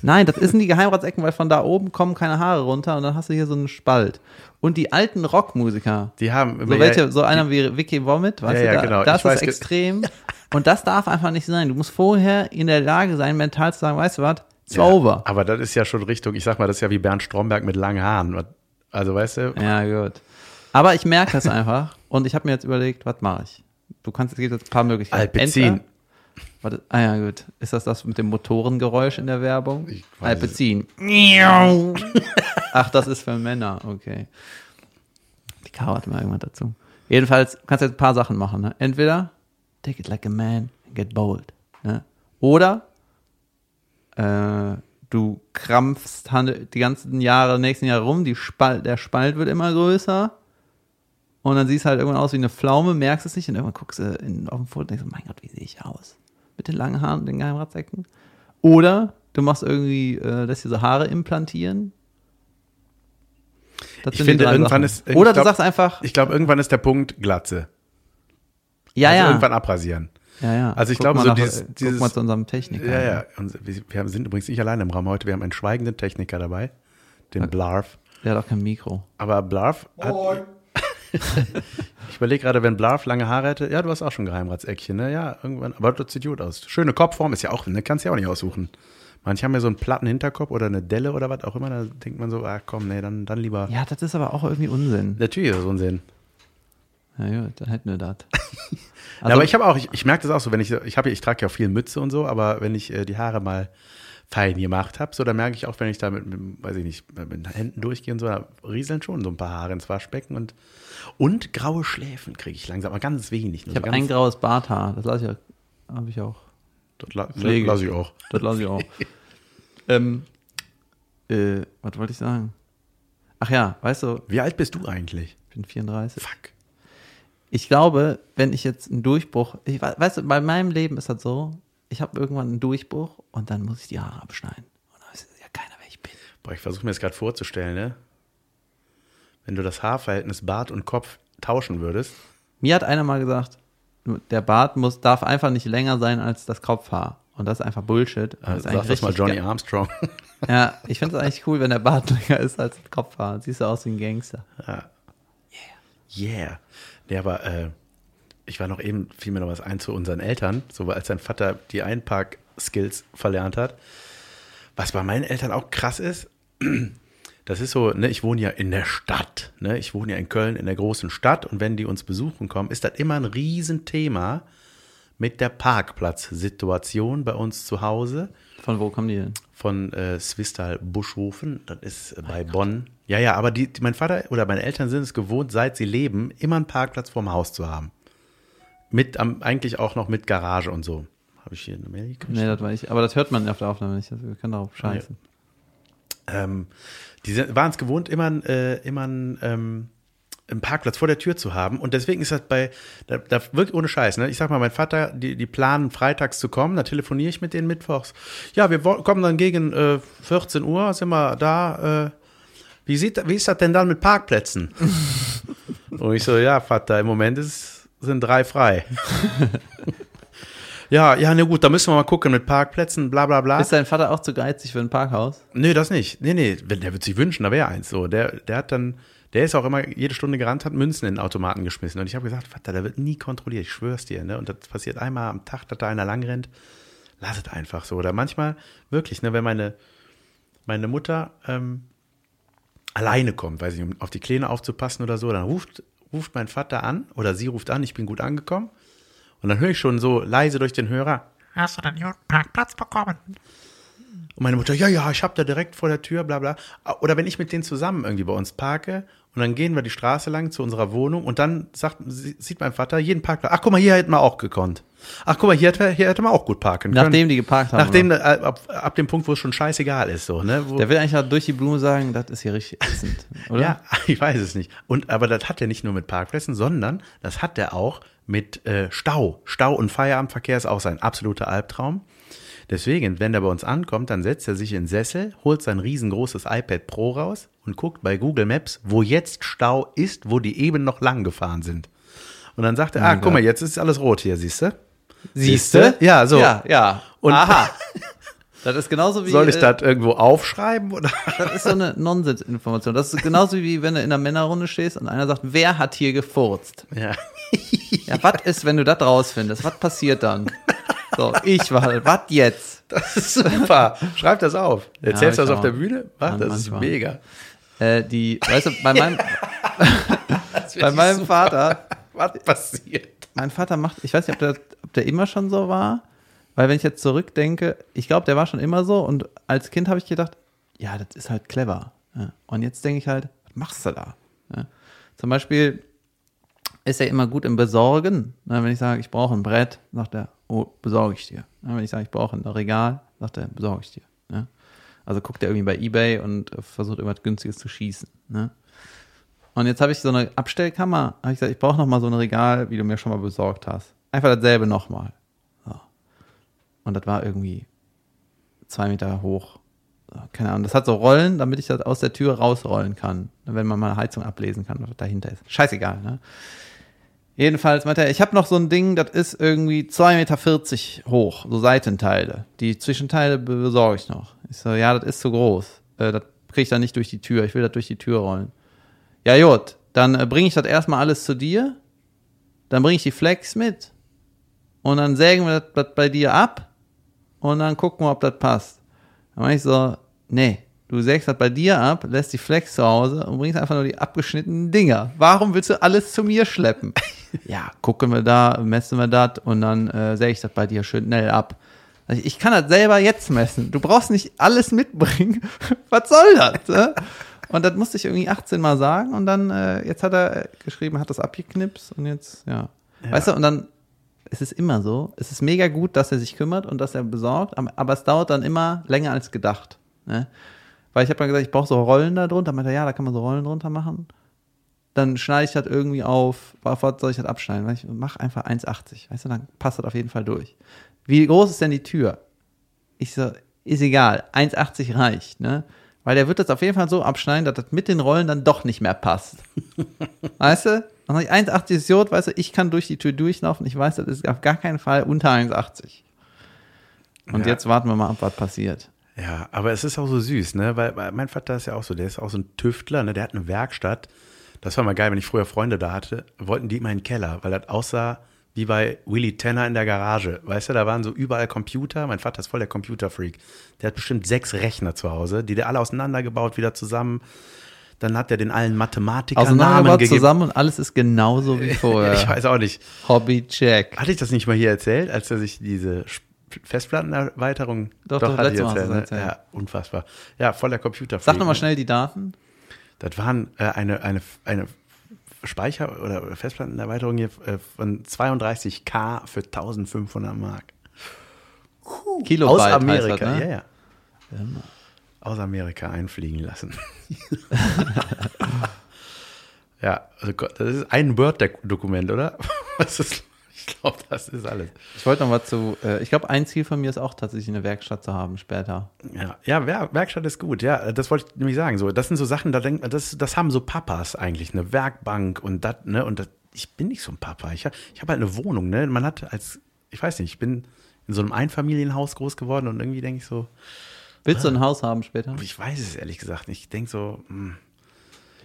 S2: Nein, das sind die Geheimratsecken, weil von da oben kommen keine Haare runter und dann hast du hier so einen Spalt. Und die alten Rockmusiker,
S1: Die haben
S2: so welche, so einer wie Vicky Vomit, weißt
S1: Ja,
S2: du,
S1: ja,
S2: da,
S1: genau.
S2: das
S1: Ich weiß
S2: ist
S1: ge-
S2: extrem. Und das darf einfach nicht sein. Du musst vorher in der Lage sein, mental zu sagen, weißt du was, it's
S1: ja,
S2: over.
S1: Aber das ist ja schon Richtung, ich sag mal, das ist ja wie Bernd Stromberg mit langen Haaren. Also weißt du,
S2: Ja, gut. Aber ich merke das einfach und ich habe mir jetzt überlegt, was mache ich? Du kannst, es gibt jetzt ein paar Möglichkeiten.
S1: Alpecin.
S2: Entweder- Warte, ah ja, gut. Ist das das mit dem Motorengeräusch in der Werbung?
S1: Ich weiß
S2: Alpecin. Ach, das ist für Männer, okay. Die Caro hat mal irgendwas dazu. Jedenfalls kannst du jetzt ein paar Sachen machen. Ne? Entweder take it like a man and get bold. Ne? Oder äh, du krampfst die ganzen Jahre, nächsten Jahre rum, die Spalt, der Spalt wird immer größer. Und dann siehst du halt irgendwann aus wie eine Pflaume, merkst es nicht und irgendwann guckst du in, auf dem Foto und denkst, mein Gott, wie sehe ich aus? Mit den langen Haaren und den Geheimratsecken. Oder du machst irgendwie, äh, lässt dir so Haare implantieren. Das
S1: Ich
S2: sind die
S1: finde, irgendwann
S2: Sachen.
S1: ist- ich
S2: Oder du
S1: glaub-
S2: sagst einfach,
S1: ich glaube, irgendwann ist der Punkt Glatze.
S2: ja,
S1: also
S2: ja.
S1: irgendwann abrasieren.
S2: ja, ja.
S1: also ich glaube, so
S2: nach,
S1: dieses-
S2: äh,
S1: dieses-
S2: Guck mal zu unserem Techniker.
S1: Ja, ja. Und wir, wir sind übrigens nicht alleine im Raum heute. Wir haben einen schweigenden Techniker dabei, den Blarf.
S2: Der hat auch kein Mikro.
S1: Aber Blarf hat. ich überlege gerade, wenn Blarf lange Haare hätte. Ja, du hast auch schon Geheimratseckchen, ne? Ja, irgendwann. Aber das sieht gut aus. Schöne Kopfform ist ja auch, ne? Kannst du ja auch nicht aussuchen. Manche haben ja so einen platten Hinterkopf oder eine Delle oder was auch immer. Da denkt man so, ah komm, nee, dann, dann lieber.
S2: Ja, das ist aber auch irgendwie Unsinn.
S1: Natürlich ist das Unsinn.
S2: Ja, gut, dann hätten wir das.
S1: ja, aber ich habe auch, ich, ich merke das auch so, wenn ich, ich habe, ich trage ja auch viel Mütze und so, aber wenn ich äh, die Haare mal fein gemacht habe, so, da merke ich auch, wenn ich da mit, mit, weiß ich nicht, mit den Händen durchgehe und so, da rieseln schon so ein paar Haare ins Waschbecken und, und graue Schläfen kriege ich langsam, aber ganz wenig.
S2: Ich habe ein graues Barthaar, das lasse ich, habe ich auch.
S1: Das la
S2: Pflege.
S1: lasse ich auch.
S2: Das lasse ich auch. ähm, äh, was wollte ich sagen? Ach ja, weißt du,
S1: Wie alt bist du eigentlich?
S2: ich bin 34.
S1: Fuck.
S2: Ich glaube, wenn ich jetzt einen Durchbruch, ich, we- weißt du, bei meinem Leben ist das so, ich habe irgendwann einen Durchbruch und dann muss ich die Haare abschneiden. Und dann weiß ja keiner, wer ich bin.
S1: Boah, ich versuche mir das gerade vorzustellen, ne? Wenn du das Haarverhältnis Bart und Kopf tauschen würdest.
S2: Mir hat einer mal gesagt, der Bart muss, darf einfach nicht länger sein als das Kopfhaar. Und das ist einfach Bullshit. Das ist
S1: Sag das mal Johnny Armstrong.
S2: Ja, ich finde es eigentlich cool, wenn der Bart länger ist als das Kopfhaar. Siehst du aus wie ein Gangster.
S1: Yeah. Nee, aber äh, ich war noch eben, fiel mir noch was ein zu unseren Eltern, so als sein Vater die Einpark-Skills verlernt hat. Was bei meinen Eltern auch krass ist, das ist so, ne, ich wohne ja in der Stadt, ne, ich wohne ja in Köln in der großen Stadt und wenn die uns besuchen kommen, ist das immer ein Riesenthema mit der Parkplatzsituation bei uns zu Hause
S2: Von wo kommen die denn?
S1: von äh, Swistal Buschhofen, das ist äh, bei Bonn. Ja, ja, aber die, die, mein Vater oder meine Eltern sind es gewohnt, seit sie leben, immer einen Parkplatz vorm Haus zu haben. Mit, am, eigentlich auch noch mit Garage und so. Habe ich hier eine Mail gekriegt?
S2: Nee, das war ich. Aber das hört man auf der Aufnahme nicht. Also wir können darauf scheißen.
S1: Ähm, die waren es gewohnt, immer, äh, immer ein, ähm, einen Parkplatz vor der Tür zu haben. Und deswegen ist das bei, da, da wirklich ohne Scheiß, ne? Ich sag mal, mein Vater, die, die planen freitags zu kommen, da telefoniere ich mit denen mittwochs. Ja, wir kommen dann gegen äh, 14 Uhr, sind wir da. Äh, wie, sieht, wie ist das denn dann mit Parkplätzen? Und ich so, ja, Vater, im Moment ist, sind drei frei. ja, ja, na gut, da müssen wir mal gucken mit Parkplätzen, bla bla bla.
S2: Ist dein Vater auch zu geizig für ein Parkhaus?
S1: Nee, das nicht. Nee, nee, der wird sich wünschen, da wäre eins so. Der, der hat dann, der ist auch immer jede Stunde gerannt, hat Münzen in den Automaten geschmissen. Und ich habe gesagt, Vater, der wird nie kontrolliert, ich schwör's dir. Ne? Und das passiert einmal am Tag, dass da einer lang rennt. Lass es einfach so. Oder manchmal wirklich, ne, wenn meine, meine Mutter ähm, alleine kommt, weiß ich, um auf die Kleine aufzupassen oder so, dann ruft, ruft mein Vater an oder sie ruft an, ich bin gut angekommen. Und dann höre ich schon so leise durch den Hörer,
S3: Hast du den Parkplatz bekommen?
S1: Und meine Mutter, ja, ja, ich hab da direkt vor der Tür, bla bla. Oder wenn ich mit denen zusammen irgendwie bei uns parke und dann gehen wir die Straße lang zu unserer Wohnung und dann sagt, sie- sieht mein Vater jeden Parkplatz. Ach, guck mal, hier hätten wir auch gekonnt. Ach, guck mal, hier hätte, hier hätte man auch gut parken können.
S2: Nachdem die geparkt haben.
S1: Nachdem, äh, ab, ab dem Punkt, wo es schon scheißegal ist, so, ne? Wo,
S2: Der will eigentlich mal durch die Blume sagen, das ist hier richtig ätzend, oder?
S1: Ja, ich weiß es nicht. Und aber das hat er nicht nur mit Parkplätzen, sondern das hat er auch mit äh, Stau. Stau und Feierabendverkehr ist auch sein absoluter Albtraum. Deswegen, wenn er bei uns ankommt, dann setzt er sich in den Sessel, holt sein riesengroßes iPad Pro raus und guckt bei Google Maps, wo jetzt Stau ist, wo die eben noch lang gefahren sind. Und dann sagt er, ah, guck mal, jetzt ist alles rot hier, siehst du?
S2: Siehste?
S1: Ja, so.
S2: Ja, ja.
S1: Und-
S2: Aha. Das ist genauso wie.
S1: Soll ich
S2: äh,
S1: das irgendwo aufschreiben? Oder?
S2: Das ist so eine Nonsensinformation. Das ist genauso wie wenn du in einer Männerrunde stehst und einer sagt, wer hat hier gefurzt?
S1: Ja.
S2: Ja, was ist, wenn du das rausfindest? Was passiert dann? So, ich war, was jetzt?
S1: Das ist super. Schreib das auf. Erzählst du
S2: ich
S1: das auf der Bühne? Mach,
S2: Ja,
S1: das ist
S2: manchmal.
S1: mega.
S2: Äh, die, weißt du, bei meinem, bei meinem Vater,
S1: Was passiert?
S2: mein Vater macht, ich weiß nicht, ob der, ob der immer schon so war, weil wenn ich jetzt zurückdenke, ich glaube, der war schon immer so und als Kind habe ich gedacht, ja, das ist halt clever. Ja. Und jetzt denke ich halt, was machst du da? Ja. Zum Beispiel ist er immer gut im Besorgen. Na, wenn ich sage, ich brauche ein Brett, sagt er, oh, besorge ich dir. Na, wenn ich sage, ich brauche ein Regal, sagt er, besorge ich dir. Ja. Also guckt er irgendwie bei Ebay und äh, versucht irgendwas Günstiges zu schießen. Ne? Und jetzt habe ich so eine Abstellkammer, habe ich gesagt, ich brauche noch mal so ein Regal, wie du mir schon mal besorgt hast. Einfach dasselbe nochmal. So. Und das war irgendwie zwei Meter hoch. So, Keine Ahnung. Das hat so Rollen, damit ich das aus der Tür rausrollen kann. Wenn man mal Heizung ablesen kann, was dahinter ist. Scheißegal, ne? Jedenfalls meinte er, ich habe noch so ein Ding, das ist irgendwie 2,40 Meter hoch, so Seitenteile. Die Zwischenteile besorge ich noch. Ich so, ja, das ist zu groß. Äh, das kriege ich dann nicht durch die Tür. Ich will das durch die Tür rollen. Ja, gut, dann äh, bringe ich das erstmal alles zu dir. Dann bringe ich die Flex mit. Und dann sägen wir das, das bei dir ab. Und dann gucken wir, ob das passt. Dann meine ich so, nee, du sägst das bei dir ab, lässt die Flex zu Hause und bringst einfach nur die abgeschnittenen Dinger. Warum willst du alles zu mir schleppen? ja, gucken wir da, messen wir das und dann äh, säge ich das bei dir schön schnell ab. Sag Ich kann das selber jetzt messen. Du brauchst nicht alles mitbringen. Was soll das? Ne? Und das musste ich irgendwie 18 Mal sagen und dann, äh, jetzt hat er geschrieben, hat das abgeknipst und jetzt, ja. Weißt du, und dann, es ist immer so, es ist mega gut, dass er sich kümmert und dass er besorgt, aber es dauert dann immer länger als gedacht. Ne? Weil ich habe dann gesagt, ich brauche so Rollen da drunter. Meinte er, ja, da kann man so Rollen drunter machen. Dann schneide ich das irgendwie auf, was soll ich das abschneiden? Ich mach einfach 1,80. Weißt du, dann passt das auf jeden Fall durch. Wie groß ist denn die Tür? Ich so, ist egal, 1,80 reicht, ne? Weil der wird das auf jeden Fall so abschneiden, dass das mit den Rollen dann doch nicht mehr passt. weißt du? Dann sag ich, 1,80 ist Jod, weißt du, ich kann durch die Tür durchlaufen, ich weiß, das ist auf gar keinen Fall unter 1,80. Und
S1: Ja.
S2: jetzt warten wir mal ab, was passiert.
S1: Ja, aber es ist auch so süß, ne? Weil, weil mein Vater ist ja auch so, der ist auch so ein Tüftler, ne? Der hat eine Werkstatt. Das war mal geil, wenn ich früher Freunde da hatte, wollten die immer in den Keller, weil das aussah wie bei Willy Tanner in der Garage. Weißt du, da waren so überall Computer. Mein Vater ist voll der Computerfreak. Der hat bestimmt sechs Rechner zu Hause, die der alle auseinandergebaut, wieder zusammen. Dann hat er den allen Mathematikern Namen
S2: Auseinandergebaut
S1: gegeben.
S2: zusammen und alles ist genauso wie vorher.
S1: Ich weiß auch nicht.
S2: Hobby-Check.
S1: Hatte ich das nicht mal hier erzählt, als er sich diese Festplattenerweiterung
S2: Doch, doch,
S1: hatte ich erzählt, ne?
S2: erzählt.
S1: Ja, unfassbar. Ja, voll der Computer.
S2: Sag nochmal schnell die Daten.
S1: Das waren äh, eine, eine, eine Speicher- oder Festplattenerweiterung hier äh, von 32K für 1500 Mark.
S2: Kilobyte
S1: Aus
S2: heißt
S1: Amerika,
S2: das, ne?
S1: ja, ja. Aus Amerika einfliegen lassen. ja, also Gott, das ist ein Word-Dokument, oder? Was ist, ich glaube, das ist alles.
S2: Ich wollte noch mal zu, äh, ich glaube, ein Ziel von mir ist auch tatsächlich eine Werkstatt zu haben später.
S1: Ja, ja Wer Werkstatt ist gut. Ja, das wollte ich nämlich sagen. So, das sind so Sachen, da denkt man, das, das haben so Papas eigentlich, eine Werkbank und das, ne? Und das, ich bin nicht so ein Papa. Ich habe ich hab halt eine Wohnung, ne? Man hat als, ich weiß nicht, ich bin in so einem Einfamilienhaus groß geworden und irgendwie denke ich so,
S2: Willst du ein Haus haben später?
S1: ich weiß es ehrlich gesagt nicht. Ich denke so, hm,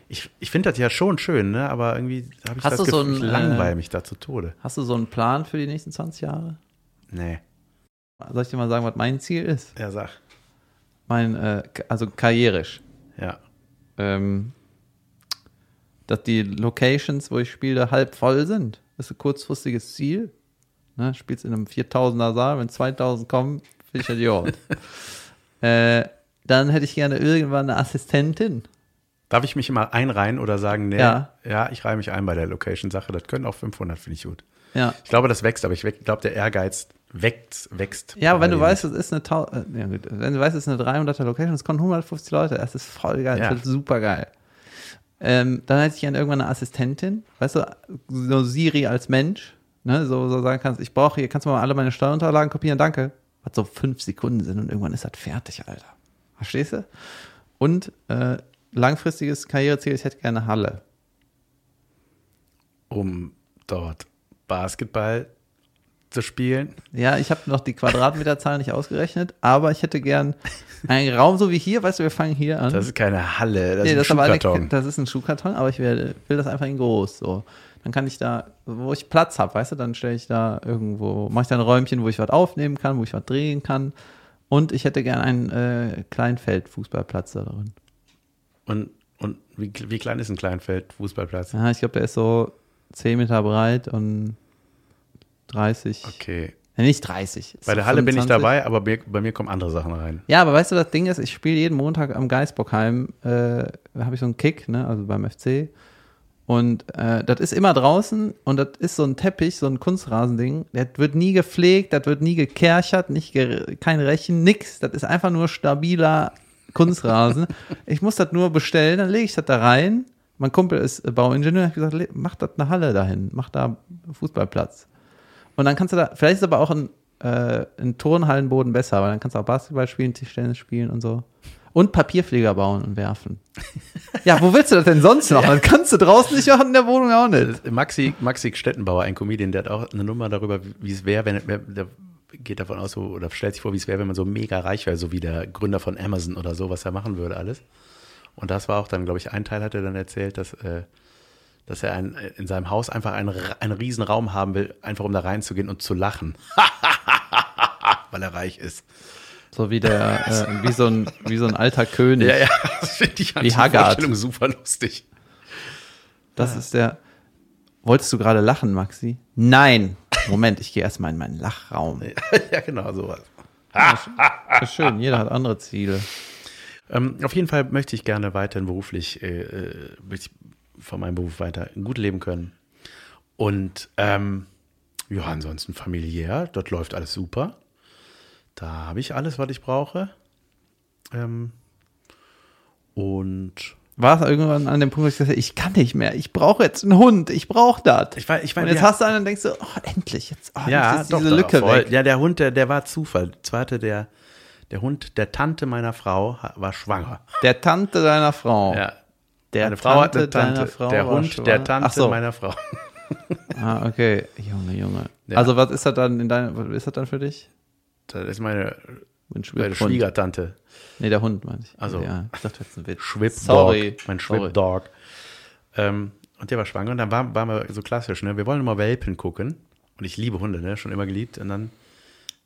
S1: ich, ich finde das ja schon schön, ne? Aber irgendwie habe ich
S2: Hast
S1: das
S2: so
S1: Gefühl, ich
S2: ein,
S1: langweile
S2: äh,
S1: mich da zu Tode.
S2: Hast du so einen Plan für die nächsten 20 Jahre?
S1: Nee,
S2: Soll ich dir mal sagen, was mein Ziel ist?
S1: ja, sag.
S2: Mein, äh, also karrierisch.
S1: Ja.
S2: Ähm, dass die Locations, wo ich spiele, halb voll sind. Das ist ein kurzfristiges Ziel. Ne, spielst in einem 4000er Saal, wenn 2000 kommen, finde ich Idiot. äh, dann hätte ich gerne irgendwann eine Assistentin.
S1: Darf ich mich immer einreihen oder sagen, nee,
S2: Ja.
S1: ja, ich reihe mich ein bei der Location-Sache. Das können auch 500, finde ich gut.
S2: Ja.
S1: Ich glaube, das wächst, aber ich glaube, der Ehrgeiz wächst. wächst
S2: Ja, aber wenn du weißt, es ist eine, Tau äh, ja, gut. wenn du weißt, es ist eine 300er Location, es kommen 150 Leute, das ist voll geil,
S1: Ja.
S2: das wird super geil. Ähm, dann hätte ich gerne irgendwann eine Assistentin, weißt du, so Siri als Mensch, ne, so, so sagen kannst, ich brauche hier, kannst du mal alle meine Steuerunterlagen kopieren, danke. Was so fünf Sekunden sind und irgendwann ist das fertig, Alter. Verstehst du? Und äh, langfristiges Karriereziel, ich hätte gerne Halle.
S1: um dort Basketball zu spielen.
S2: Ja, ich habe noch die Quadratmeterzahl nicht ausgerechnet, aber ich hätte gern einen Raum so wie hier, weißt du, wir fangen hier an.
S1: Das ist keine Halle, das
S2: Nee, das,
S1: ist ein
S2: aber
S1: Schuhkarton.
S2: eine, das ist ein Schuhkarton, aber ich will, will das einfach in groß. So. Dann kann ich da, wo ich Platz habe, weißt du, dann stelle ich da irgendwo, mache ich da ein Räumchen, wo ich was aufnehmen kann, wo ich was drehen kann. Und ich hätte gern einen äh, Kleinfeld-Fußballplatz da drin.
S1: Und, und wie, wie klein ist ein Kleinfeld-Fußballplatz?
S2: Ja, ich glaube, der ist so 10 Meter breit und 30.
S1: Okay.
S2: Ja, nicht 30. ist
S1: Bei der Halle bin ich
S2: 25.
S1: dabei, aber bei, bei mir kommen andere Sachen rein.
S2: Ja, aber weißt du, das Ding ist, ich spiele jeden Montag am Geisbockheim, äh, da habe ich so einen Kick, ne, also beim FC. Und äh, das ist immer draußen und das ist so ein Teppich, so ein Kunstrasending. Das wird nie gepflegt, das wird nie gekerchert, nicht ge kein Rechen, nix. Das ist einfach nur stabiler Kunstrasen. ich muss das nur bestellen, dann lege ich das da rein. Mein Kumpel ist Bauingenieur, hat gesagt, mach das eine Halle dahin, mach da Fußballplatz. Und dann kannst du da, vielleicht ist aber auch ein, äh, ein Turnhallenboden besser, weil dann kannst du auch Basketball spielen, Tischtennis spielen und so. Und Papierflieger bauen und werfen. ja, wo willst du das denn sonst noch? Das kannst du draußen nicht machen, in der Wohnung auch nicht.
S1: Maxi, Maxi Stettenbauer, ein Comedian, der hat auch eine Nummer darüber, wie es wäre, wenn wer- der geht davon aus, so, oder stellt sich vor, wie es wäre, wenn man so mega reich wäre, so wie der Gründer von Amazon oder so, was er machen würde, alles. Und das war auch dann, glaube ich, ein Teil hat er dann erzählt, dass, äh, dass er ein, in seinem Haus einfach einen, einen riesen Raum haben will, einfach um da reinzugehen und zu lachen. Weil er reich ist.
S2: So wie der, äh, wie so ein, wie so ein alter König.
S1: Ja, ja, das finde ich an
S2: Wie Haggard.
S1: Vorstellung super lustig.
S2: Das ist der. Wolltest du gerade lachen, Maxi? Nein. Moment, ich gehe erstmal in meinen Lachraum.
S1: ja, genau, sowas.
S2: Ist schön, jeder hat andere Ziele.
S1: Ähm, auf jeden Fall möchte ich gerne weiterhin beruflich, äh, äh, von meinem Beruf weiter gut leben können. Und ähm, ja, ansonsten familiär, dort läuft alles super. Da habe ich alles, was ich brauche. Ähm, und
S2: War es irgendwann an dem Punkt, wo ich gesagt habe, ich kann nicht mehr, ich brauche jetzt einen Hund, ich brauche das.
S1: ich war, ich war,
S2: Und jetzt hast du einen und denkst du, oh, endlich, jetzt, oh,
S1: ja,
S2: jetzt ist
S1: doch,
S2: diese Lücke
S1: voll.
S2: weg.
S1: Ja, der Hund, der, der war Zufall. Zwar hatte der, der Hund der Tante meiner Frau war schwanger.
S2: Der Tante deiner Frau.
S1: Ja.
S2: Der
S1: Meine Frau
S2: Tante
S1: eine Tante.
S2: deiner Frau
S1: der Hund
S2: schwanger.
S1: der Tante
S2: so.
S1: meiner Frau.
S2: Ah, okay. Junge, Junge.
S1: Ja.
S2: Also was ist das dann in deinem, was ist das dann für dich?
S1: Das ist meine,
S2: Ein
S1: meine
S2: Schwibhund.
S1: Schwiegertante.
S2: Nee, der Hund meine ich.
S1: Also.
S2: Ja, ich dachte jetzt ein Witz.
S1: Schwibdog.
S2: Sorry.
S1: Mein. Schwibdog. Ähm, und der war schwanger und dann waren, waren wir so klassisch, ne? Wir wollen immer Welpen gucken. Und ich liebe Hunde, ne? Schon immer geliebt. Und dann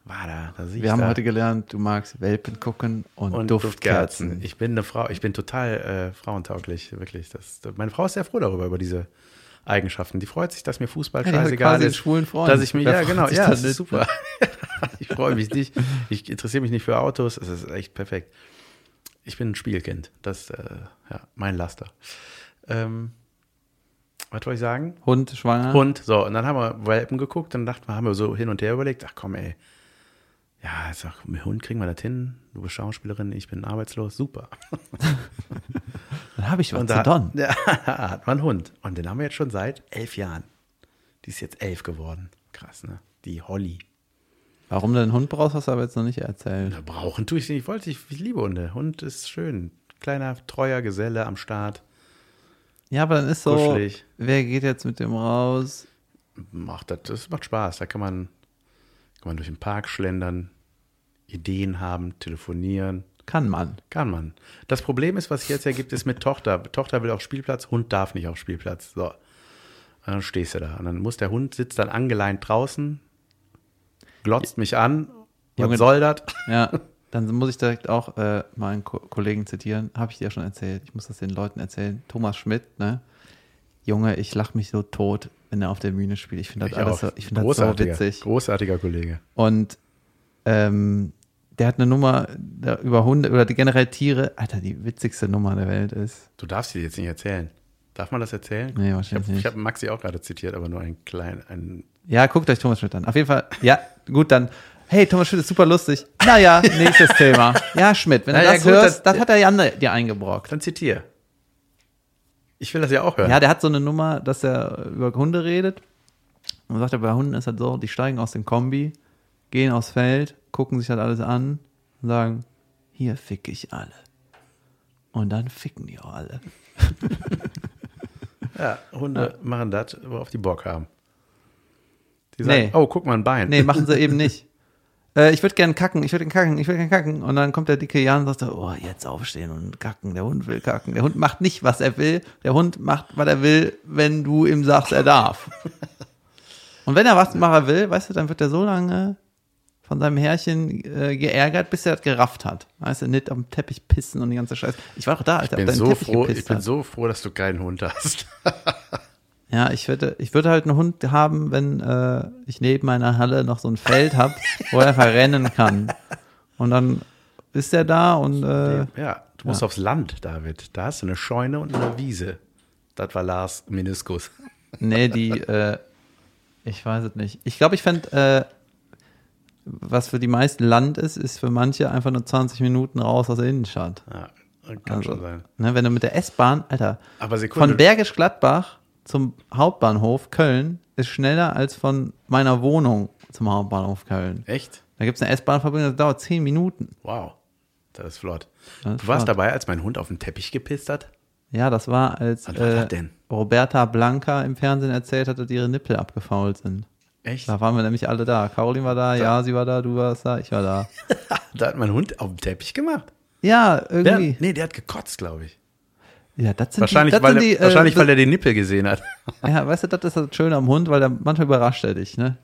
S1: war da, da
S2: Wir haben
S1: da.
S2: heute gelernt, du magst Welpen gucken und,
S1: und
S2: Duftkerzen.
S1: Duftkerzen. Ich bin eine Frau, ich bin total äh, frauentauglich, wirklich. Das, meine Frau ist sehr froh darüber, über diese Eigenschaften. Die freut sich, dass mir Fußball
S2: Ja,
S1: scheißegal ist.
S2: schwulen Freund.
S1: Dass ich
S2: Wer
S1: ja genau, ja,
S2: da
S1: das ist super. ich freue mich nicht. Ich interessiere mich nicht für Autos. Es ist echt perfekt. Ich bin ein Spielkind. Das ist äh, ja, mein Laster. Ähm, was wollte ich sagen?
S2: Hund schwanger.
S1: Hund, so, und dann haben wir Welpen geguckt und dachten wir, haben wir so hin und her überlegt, ach komm, ey, ja, ich sag, mit Hund kriegen wir das hin, du bist Schauspielerin, ich bin arbeitslos, super.
S2: Dann habe ich was
S1: Und
S2: zu
S1: da
S2: tun.
S1: ja, hat man einen Hund. Und den haben wir jetzt schon seit elf Jahren. Die ist jetzt elf geworden. Krass, ne? Die Holly.
S2: Warum du einen Hund brauchst, hast du aber jetzt noch nicht erzählt.
S1: Na, brauchen tue ich nicht. Ich wollte, ich, ich liebe Hunde. Hund ist schön. Kleiner, treuer Geselle am Start.
S2: Ja, aber dann ist so,
S1: Kuschelig.
S2: wer geht jetzt mit dem raus?
S1: Macht das, das macht Spaß. Da kann man, kann man durch den Park schlendern, Ideen haben, telefonieren.
S2: Kann man.
S1: Kann man. Das Problem ist, was sich jetzt ergibt, ist mit Tochter. Tochter will auf Spielplatz, Hund darf nicht auf Spielplatz. So. Und dann stehst du da. Und dann muss der Hund sitzt dann angeleint draußen, glotzt mich an. Was
S2: Junge-
S1: soll das?
S2: Ja, dann muss ich direkt auch äh, meinen Ko Kollegen zitieren. Habe ich dir ja schon erzählt. Ich muss das den Leuten erzählen. Thomas Schmidt, ne? Junge, ich lache mich so tot, wenn er auf der Bühne spielt. Ich finde das alles so, ich das so witzig.
S1: großartiger Kollege.
S2: Und ähm, der hat eine Nummer über Hunde oder die generell Tiere. Alter, die witzigste Nummer der Welt ist.
S1: Du darfst sie jetzt nicht erzählen. Darf man das erzählen?
S2: Nee,
S1: ich
S2: wahrscheinlich
S1: habe
S2: nicht.
S1: hab Maxi auch gerade zitiert, aber nur ein klein, ein
S2: Ja, guckt euch Thomas Schmidt an. Auf jeden Fall, ja, gut, dann. Hey, Thomas Schmidt ist super lustig. Naja, nächstes Thema. Ja, Schmidt, wenn du
S1: Naja,
S2: das
S1: gut,
S2: hörst,
S1: das-
S2: das, hat der Jan dir eingebrockt.
S1: Dann zitier. Ich will das ja auch hören.
S2: Ja, der hat so eine Nummer, dass er über Hunde redet. Und sagt er, bei Hunden ist das so, die steigen aus dem Kombi, gehen aufs Feld, gucken sich das alles an und sagen, hier fick ich alle. Und dann ficken die auch alle.
S1: Ja, Hunde machen das, worauf die Bock haben. Die sagen,
S2: Nee.
S1: oh, guck mal ein Bein.
S2: Nee, machen sie eben nicht. Äh, ich würde gern kacken, ich würde gern kacken, ich würde gern kacken. Und dann kommt der dicke Jan und sagt, so, oh, jetzt aufstehen und kacken. Der Hund will kacken. Der Hund macht nicht, was er will. Der Hund macht, was er will, wenn du ihm sagst, er darf. Und wenn er was machen will, weißt du, dann wird er so lange von seinem Herrchen äh, geärgert, bis er das gerafft hat. Weißt du, nicht am Teppich pissen und die ganze Scheiße. Ich war auch da, als er
S1: bin,
S2: auf deinen
S1: so
S2: Teppich
S1: froh, ich bin
S2: hat.
S1: so froh, dass du keinen Hund hast.
S2: Ja, ich würde, ich würde halt einen Hund haben, wenn äh, ich neben meiner Halle noch so ein Feld habe, wo er einfach rennen kann. Und dann ist er da und äh,
S1: ja, du musst aufs Land, David. Da hast du eine Scheune und eine Wiese. Das war Lars Meniskus.
S2: nee, die, äh, ich weiß es nicht. Ich glaube, ich fände, äh, was für die meisten Land ist, ist für manche einfach nur 20 Minuten raus aus der Innenstadt.
S1: Ja, kann
S2: Also,
S1: schon sein.
S2: ne, wenn du mit der S-Bahn, Alter,
S1: Aber Sekunde.
S2: von Bergisch Gladbach zum Hauptbahnhof Köln ist schneller als von meiner Wohnung zum Hauptbahnhof Köln.
S1: Echt?
S2: Da gibt es eine S-Bahn-Verbindung, das dauert 10 Minuten.
S1: Wow. Das ist flott.
S2: Das ist
S1: du warst
S2: flott.
S1: dabei, als mein Hund auf den Teppich gepisst hat?
S2: Ja, das war, als
S1: war
S2: äh,
S1: das?
S2: Roberta Blanca im Fernsehen erzählt hat, dass ihre Nippel abgefault sind.
S1: Echt?
S2: Da waren wir nämlich alle da. Caroline war da, ja, sie war da, du warst da, ich war da.
S1: Da hat mein Hund auf dem Teppich gemacht.
S2: Ja,
S1: Der,
S2: irgendwie.
S1: nee, der hat gekotzt, glaube ich.
S2: Ja, das sind
S1: Wahrscheinlich,
S2: die, das
S1: weil,
S2: sind
S1: er,
S2: die, äh,
S1: wahrscheinlich weil er den Nippel gesehen hat.
S2: Ja, weißt du, das ist das Schöne am Hund, weil der manchmal überrascht er dich, ne?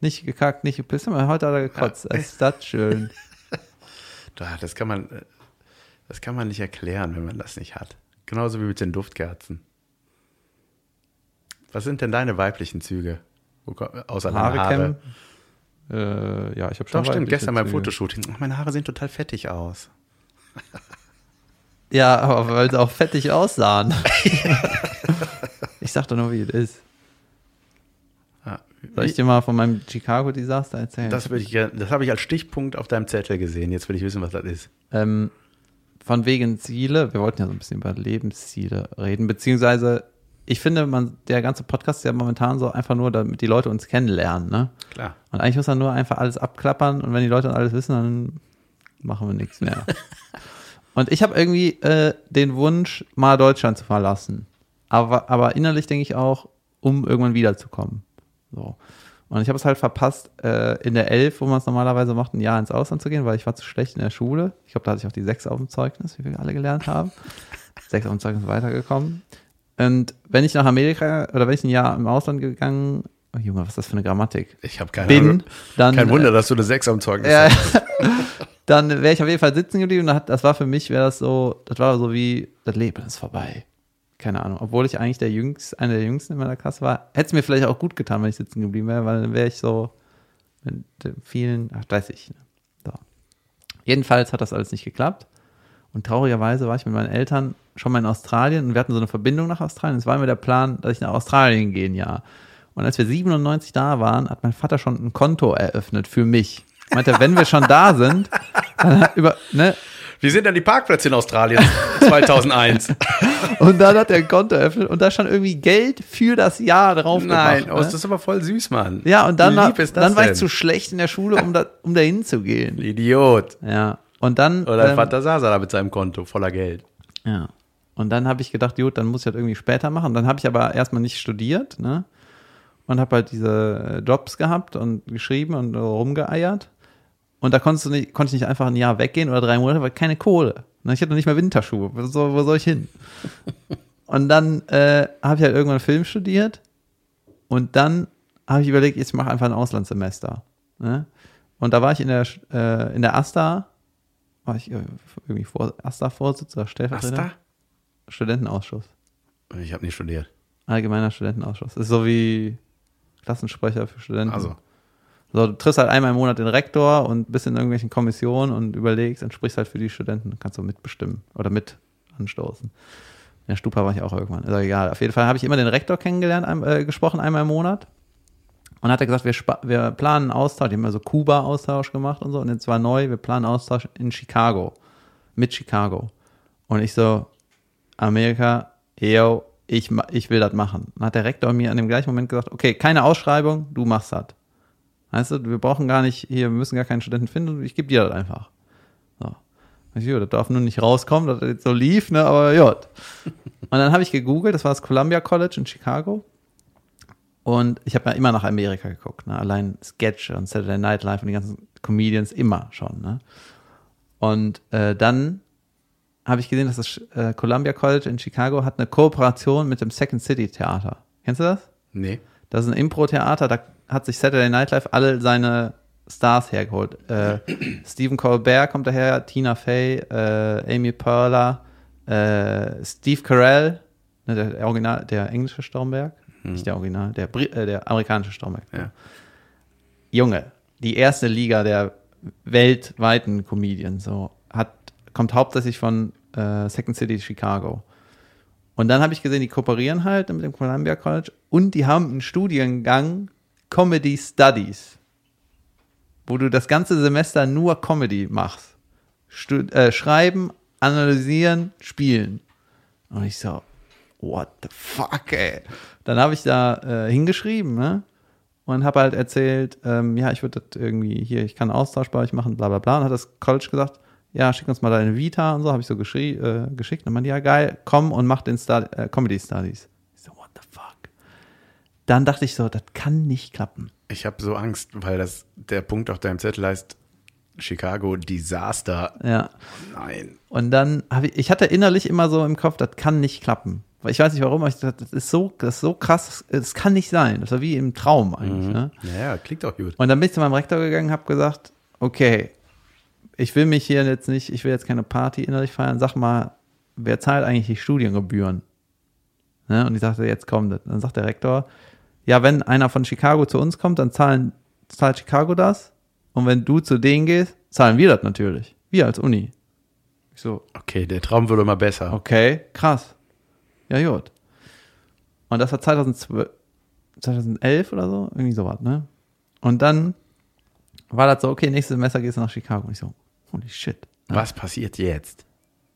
S2: Nicht gekackt, nicht gepisst, aber heute hat er gekotzt. ist das schön.
S1: Da, Das kann man, äh, das kann man nicht erklären, wenn man das nicht hat. Genauso wie mit den Duftkerzen. Was sind denn deine weiblichen Züge? Außer
S2: Haare
S1: Haare.
S2: kämmen. Äh, ja, ich habe schon
S1: Doch, stimmt, gestern beim. Fotoshooting. Meine Haare sehen total fettig aus.
S2: Ja, aber weil sie auch fettig aussahen. ich sag doch nur, wie es ist.
S1: Ja,
S2: Soll ich dir mal von meinem Chicago-Desaster erzählen?
S1: das ich das habe ich als Stichpunkt auf deinem Zettel gesehen. Jetzt will ich wissen, was das ist.
S2: Ähm, von wegen Ziele, wir wollten ja so ein bisschen über Lebensziele reden, beziehungsweise ich finde, man, der ganze Podcast ist ja momentan so einfach nur, damit die Leute uns kennenlernen, ne?
S1: Klar.
S2: Und eigentlich muss man nur einfach alles abklappern und wenn die Leute alles wissen, dann machen wir nichts mehr. und ich habe irgendwie äh, den Wunsch, mal Deutschland zu verlassen. Aber, aber innerlich denke ich auch, um irgendwann wiederzukommen. So. Und ich habe es halt verpasst, äh, in der Elf, wo man es normalerweise macht, ein Jahr ins Ausland zu gehen, weil ich war zu schlecht in der Schule. Ich glaube, da hatte ich auch die Sechs auf dem Zeugnis, wie wir alle gelernt haben. Sechs auf dem Zeugnis weitergekommen. Und wenn ich nach Amerika oder wenn ich ein Jahr im Ausland gegangen, oh Junge, was ist das für eine Grammatik?
S1: Ich habe keine
S2: Bin,
S1: Ahnung.
S2: dann
S1: Kein Wunder, dass du eine 6 am Zeugnis
S2: ja,
S1: hast.
S2: dann wäre ich auf jeden Fall sitzen geblieben. und Das war für mich, wäre das so, das war so wie, das Leben ist vorbei. Keine Ahnung. Obwohl ich eigentlich der Jüngste, einer der Jüngsten in meiner Klasse war, hätte es mir vielleicht auch gut getan, wenn ich sitzen geblieben wäre, weil dann wäre ich so mit vielen, ach, weiß ich. Ne? So. Jedenfalls hat das alles nicht geklappt. Und traurigerweise war ich mit meinen Eltern schon mal in Australien und wir hatten so eine Verbindung nach Australien. Es war mir der Plan, dass ich nach Australien gehen, ja. Und als wir 97 da waren, hat mein Vater schon ein Konto eröffnet für mich. Meinte, wenn wir schon da sind, dann über, ne,
S1: Wie sind denn die Parkplätze in Australien 2001?
S2: und dann hat er ein Konto eröffnet und da stand irgendwie Geld für das Jahr drauf
S1: Nein,
S2: gemacht,
S1: oh,
S2: ne?
S1: das ist aber voll süß, Mann.
S2: Ja, und dann,
S1: das
S2: dann war ich
S1: denn?
S2: zu schlecht in der Schule, um da, um da hinzugehen.
S1: Idiot.
S2: Ja. Und dann,
S1: Oder
S2: ähm,
S1: Vater Sasa da mit seinem Konto voller Geld.
S2: Ja. Und dann habe ich gedacht, gut, dann muss ich das irgendwie später machen. Dann habe ich aber erstmal nicht studiert, ne? Und habe halt diese äh, Jobs gehabt und geschrieben und rumgeeiert. Und da konntest du nicht, konnte ich nicht einfach ein Jahr weggehen oder drei Monate, weil keine Kohle. Ne? Ich hatte noch nicht mal Winterschuhe. Wo soll, wo soll ich hin? und dann äh, habe ich halt irgendwann Film studiert. Und dann habe ich überlegt, ich mache einfach ein Auslandssemester. Ne? Und da war ich in der, äh, in der AStA, war ich äh, irgendwie vor, AStA-Vorsitzender, Stellvertreter.
S1: Asta?
S2: Studentenausschuss.
S1: Ich habe nicht studiert.
S2: Allgemeiner Studentenausschuss. Ist so wie Klassensprecher für Studenten.
S1: Also,
S2: So, du triffst halt einmal im Monat den Rektor und bist in irgendwelchen Kommissionen und überlegst und sprichst halt für die Studenten. Kannst du mitbestimmen oder mit anstoßen. In der Stupa war ich auch irgendwann. Ist auch egal. Auf jeden Fall habe ich immer den Rektor kennengelernt, ein, äh, gesprochen einmal im Monat. Und hat er gesagt, wir, wir planen Austausch. Die haben ja so Kuba-Austausch gemacht und so. Und jetzt war neu, wir planen Austausch in Chicago. Mit Chicago. Und ich so, Amerika, yo, ich, ich will das machen. Dann hat der Rektor mir an dem gleichen Moment gesagt, okay, keine Ausschreibung, du machst das. Weißt du, wir brauchen gar nicht, hier, wir müssen gar keinen Studenten finden, ich gebe dir das einfach. So. Ich, so, das darf nur nicht rauskommen, dass das jetzt so lief, ne, aber ja. Und dann habe ich gegoogelt, das war das Columbia College in Chicago. Und ich habe ja immer nach Amerika geguckt, ne? allein Sketch und Saturday Night Live und die ganzen Comedians immer schon. Ne? Und äh, dann habe ich gesehen, dass das äh, Columbia College in Chicago hat eine Kooperation mit dem Second City Theater. Kennst du das?
S1: nee.
S2: Das ist ein Impro-Theater, da hat sich Saturday Night Live alle seine Stars hergeholt. Äh, Stephen Colbert kommt daher, Tina Fey, äh, Amy Perler, äh, Steve Carell, ne, der, Original, der englische Stromberg, nicht der Original, der, Bri äh, der amerikanische Stromberg.
S1: Ja.
S2: Junge, die erste Liga der weltweiten Comedians, so, hat, kommt hauptsächlich von äh, Second City Chicago. Und dann habe ich gesehen, die kooperieren halt mit dem Columbia College und die haben einen Studiengang Comedy Studies, wo du das ganze Semester nur Comedy machst. Stu äh, schreiben, analysieren, spielen. Und ich so, what the fuck, ey. Dann habe ich da äh, hingeschrieben, ne? Und habe halt erzählt, ähm, ja, ich würde das irgendwie hier, ich kann Austausch bei euch machen, bla bla bla. Und hat das College gesagt, ja, schick uns mal deine Vita und so, habe ich so äh, geschickt. Und man, ja, geil, komm und mach den Stud äh, Comedy Studies. Ich so, what the fuck? Dann dachte ich so, das kann nicht klappen.
S1: Ich habe so Angst, weil das der Punkt auf deinem Zettel heißt Chicago Disaster.
S2: Ja.
S1: Nein.
S2: Und dann habe ich, ich hatte innerlich immer so im Kopf, das kann nicht klappen. Weil ich weiß nicht warum, aber ich dachte, das ist so, das ist so krass, das kann nicht sein. Das war wie im Traum eigentlich. Ne?
S1: Naja, klingt doch gut.
S2: Und dann bin ich zu meinem Rektor gegangen, habe gesagt, okay, ich will mich hier jetzt nicht, ich will jetzt keine Party innerlich feiern. Sag mal, wer zahlt eigentlich die Studiengebühren? Ne? Und ich sagte, jetzt kommt das. Dann sagt der Rektor, ja, wenn einer von Chicago zu uns kommt, dann zahlen zahlt Chicago das. Und wenn du zu denen gehst, zahlen wir das natürlich. Wir als Uni. Ich so,
S1: Okay, der Traum wurde immer besser.
S2: okay, krass. Ja, gut. Und das war 2012, 2011 oder so, irgendwie sowas, ne? Und dann war das so, okay, nächstes Semester gehst du nach Chicago. Und ich so, holy shit.
S1: Was passiert jetzt?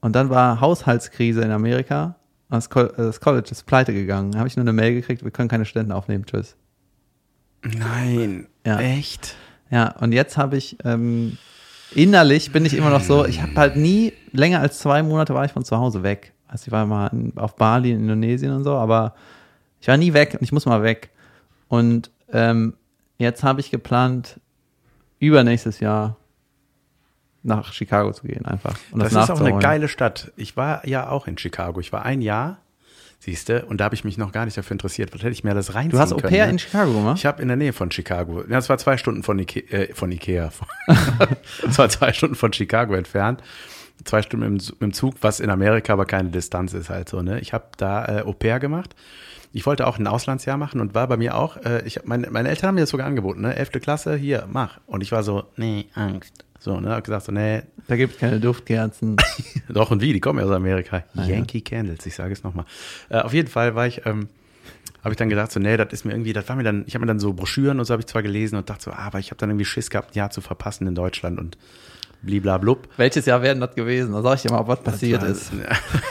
S2: Und dann war Haushaltskrise in Amerika. Das, äh, das College ist pleite gegangen. Da habe ich nur eine Mail gekriegt, wir können keine Studenten aufnehmen, tschüss.
S1: Nein.
S2: Ja.
S1: Echt?
S2: Ja, und jetzt habe ich, ähm, innerlich bin ich immer noch so, ich habe halt nie, länger als zwei Monate war ich von zu Hause weg. Also ich war mal in, auf Bali in Indonesien und so, aber ich war nie weg und ich muss mal weg. Und ähm, jetzt habe ich geplant, übernächstes Jahr nach Chicago zu gehen einfach. Und
S1: Das,
S2: das,
S1: ist auch eine geile Stadt. Ich war ja auch in Chicago. Ich war ein Jahr, siehste, und da habe ich mich noch gar nicht dafür interessiert. Was hätte ich mir alles reinziehen
S2: Du hast Au
S1: können?
S2: pair
S1: ne?
S2: in Chicago gemacht?
S1: Ich habe in der Nähe von Chicago. Ja, es war zwei Stunden von, Ike äh, von Ikea. Es war zwei Stunden von Chicago entfernt. Zwei Stunden mit dem Zug, was in Amerika aber keine Distanz ist halt so. Ne? Ich habe da äh, Au pair gemacht. Ich wollte auch ein Auslandsjahr machen und war bei mir auch, äh, ich, meine, meine Eltern haben mir das sogar angeboten, ne? Elfte Klasse, hier, mach. Und ich war so, nee, Angst. So, ne? Hab gesagt so, nee,
S2: Da gibt es keine Duftkerzen.
S1: doch und wie, die kommen ja aus Amerika.
S2: Ah, ja.
S1: Yankee Candles, ich sage es nochmal. Äh, auf jeden Fall war ich, ähm, habe ich dann gedacht, so, nee, das ist mir irgendwie, das war mir dann, ich habe mir dann so Broschüren und so habe ich zwar gelesen und dachte so, ah, aber ich habe dann irgendwie Schiss gehabt, ein Jahr zu verpassen in Deutschland und bliblablub.
S2: Welches Jahr wäre das gewesen? Da sag ich dir mal, was passiert
S1: das
S2: ist.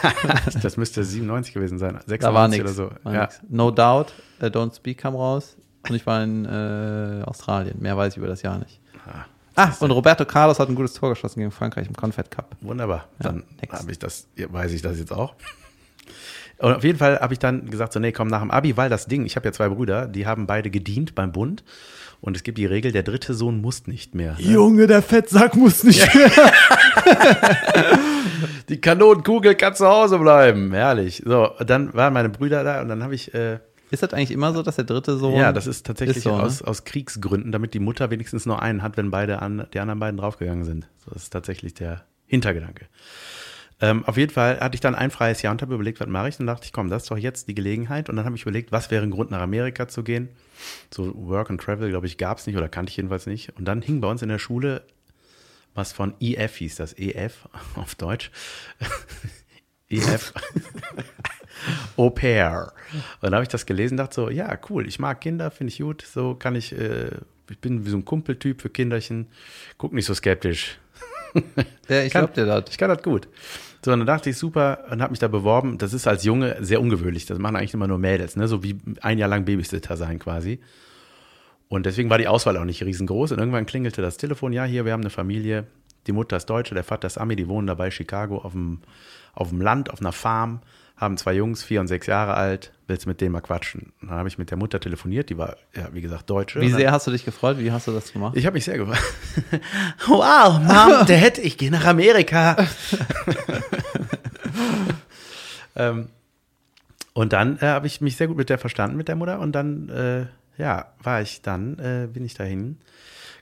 S1: das müsste 97 gewesen sein, 96
S2: Da war nichts.
S1: oder so.
S2: War
S1: Ja.
S2: nix. No Doubt, äh, Don't Speak kam raus. Und ich war in äh, Australien. Mehr weiß ich über das Jahr nicht. Ah, und Roberto Carlos hat ein gutes Tor geschossen gegen Frankreich im Confed Cup.
S1: Wunderbar. Dann
S2: next.
S1: habe ich das, ja, weiß ich das jetzt auch. Und auf jeden Fall habe ich dann gesagt, so, nee, komm nach dem Abi, weil das Ding, ich habe ja zwei Brüder, die haben beide gedient beim Bund. Und es gibt die Regel, der dritte Sohn muss nicht mehr. Ne?
S2: Junge, der Fettsack muss nicht.
S1: Die Kanonenkugel kann zu Hause bleiben. Herrlich. So, dann waren meine Brüder da und dann habe ich, äh,
S2: Ist das eigentlich immer so, dass der dritte Sohn.
S1: ja, das ist tatsächlich
S2: Ist so, ne?
S1: aus, aus Kriegsgründen, damit die Mutter wenigstens nur einen hat, wenn beide an, die anderen beiden draufgegangen sind. So, das ist tatsächlich der Hintergedanke. Ähm, auf jeden Fall hatte ich dann ein freies Jahr und habe überlegt, was mache ich? Dann dachte ich, komm, das ist doch jetzt die Gelegenheit. Und dann habe ich überlegt, was wäre ein Grund, nach Amerika zu gehen? So Work and Travel, glaube ich, gab es nicht oder kannte ich jedenfalls nicht. Und dann hing bei uns in der Schule was von EF hieß das, EF auf Deutsch. EF. Au pair. Und dann habe ich das gelesen und dachte so, ja, cool, ich mag Kinder, finde ich gut. So kann ich, äh, ich bin wie so ein Kumpeltyp für Kinderchen. Guck nicht so skeptisch.
S2: Ja, ich
S1: Kann-
S2: glaub dir das.
S1: Ich kann das gut. So, und dann dachte ich, super, und habe mich da beworben. Das ist als Junge sehr ungewöhnlich. Das machen eigentlich immer nur Mädels, ne? So wie ein Jahr lang Babysitter sein quasi. Und deswegen war die Auswahl auch nicht riesengroß. Und irgendwann klingelte das Telefon, ja, hier, wir haben eine Familie. Die Mutter ist Deutsche, der Vater ist Ami, die wohnen dabei in Chicago auf dem, auf dem Land, auf einer Farm, haben zwei Jungs, vier und sechs Jahre alt. Willst du mit denen mal quatschen? Und dann habe ich mit der Mutter telefoniert, die war, ja, wie gesagt, Deutsche.
S2: Wie
S1: dann-
S2: sehr hast du dich gefreut? Wie hast du das gemacht?
S1: ich habe mich sehr gefreut. wow, Mom, Dad, ich gehe nach Amerika. ähm, und dann äh, habe ich mich sehr gut mit der verstanden, mit der Mutter. Und dann, äh, ja, war ich dann, äh, bin ich dahin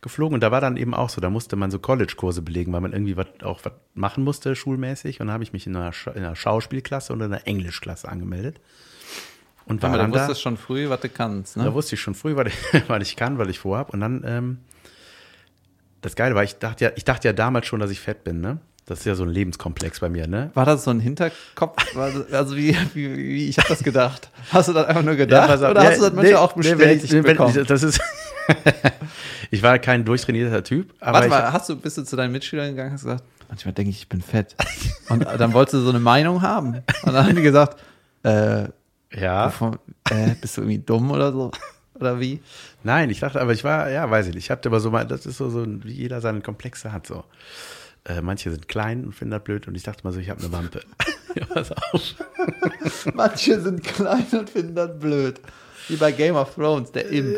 S1: geflogen. Und da war dann eben auch so, da musste man so College-Kurse belegen, weil man irgendwie was, auch was machen musste, schulmäßig. Und dann habe ich mich in einer, Scha in einer Schauspielklasse und in einer Englischklasse angemeldet. Und war
S2: Aber
S1: dann da.
S2: wusstest schon früh, was du kannst,
S1: Da
S2: ne?
S1: wusste ich schon früh, was ich, was ich kann, was ich vorhab. Und dann, ähm, das Geile war, ich dachte ja, ich dachte ja damals schon, dass ich fett bin, ne? Das ist ja so ein Lebenskomplex bei mir, ne?
S2: War das so ein Hinterkopf? Also wie, wie, wie ich habe das gedacht. Hast du das einfach nur gedacht?
S1: pass auf.
S2: oder hast du das manchmal auch
S1: wenn
S2: bestätigt
S1: ich, wenn,
S2: bekommen?
S1: ich, das ist, ich war kein durchtrainierter Typ, aber
S2: Warte mal, hast du, bist du zu deinen Mitschülern gegangen und hast gesagt, manchmal denke ich, ich bin fett. Und dann wolltest du so eine Meinung haben. Und dann haben die gesagt, äh,
S1: ja,
S2: wovon, äh bist du irgendwie dumm oder so? Oder wie?
S1: nein, ich dachte, aber ich war, ja, weiß ich nicht, ich hatte aber so mal, das ist so, so wie jeder seine Komplexe hat, so. Äh, manche sind klein und finden das blöd und ich dachte mal so, ich habe eine Wampe. ja, pass auf.
S2: Manche sind klein und finden das blöd. Wie bei Game of Thrones, der Imp.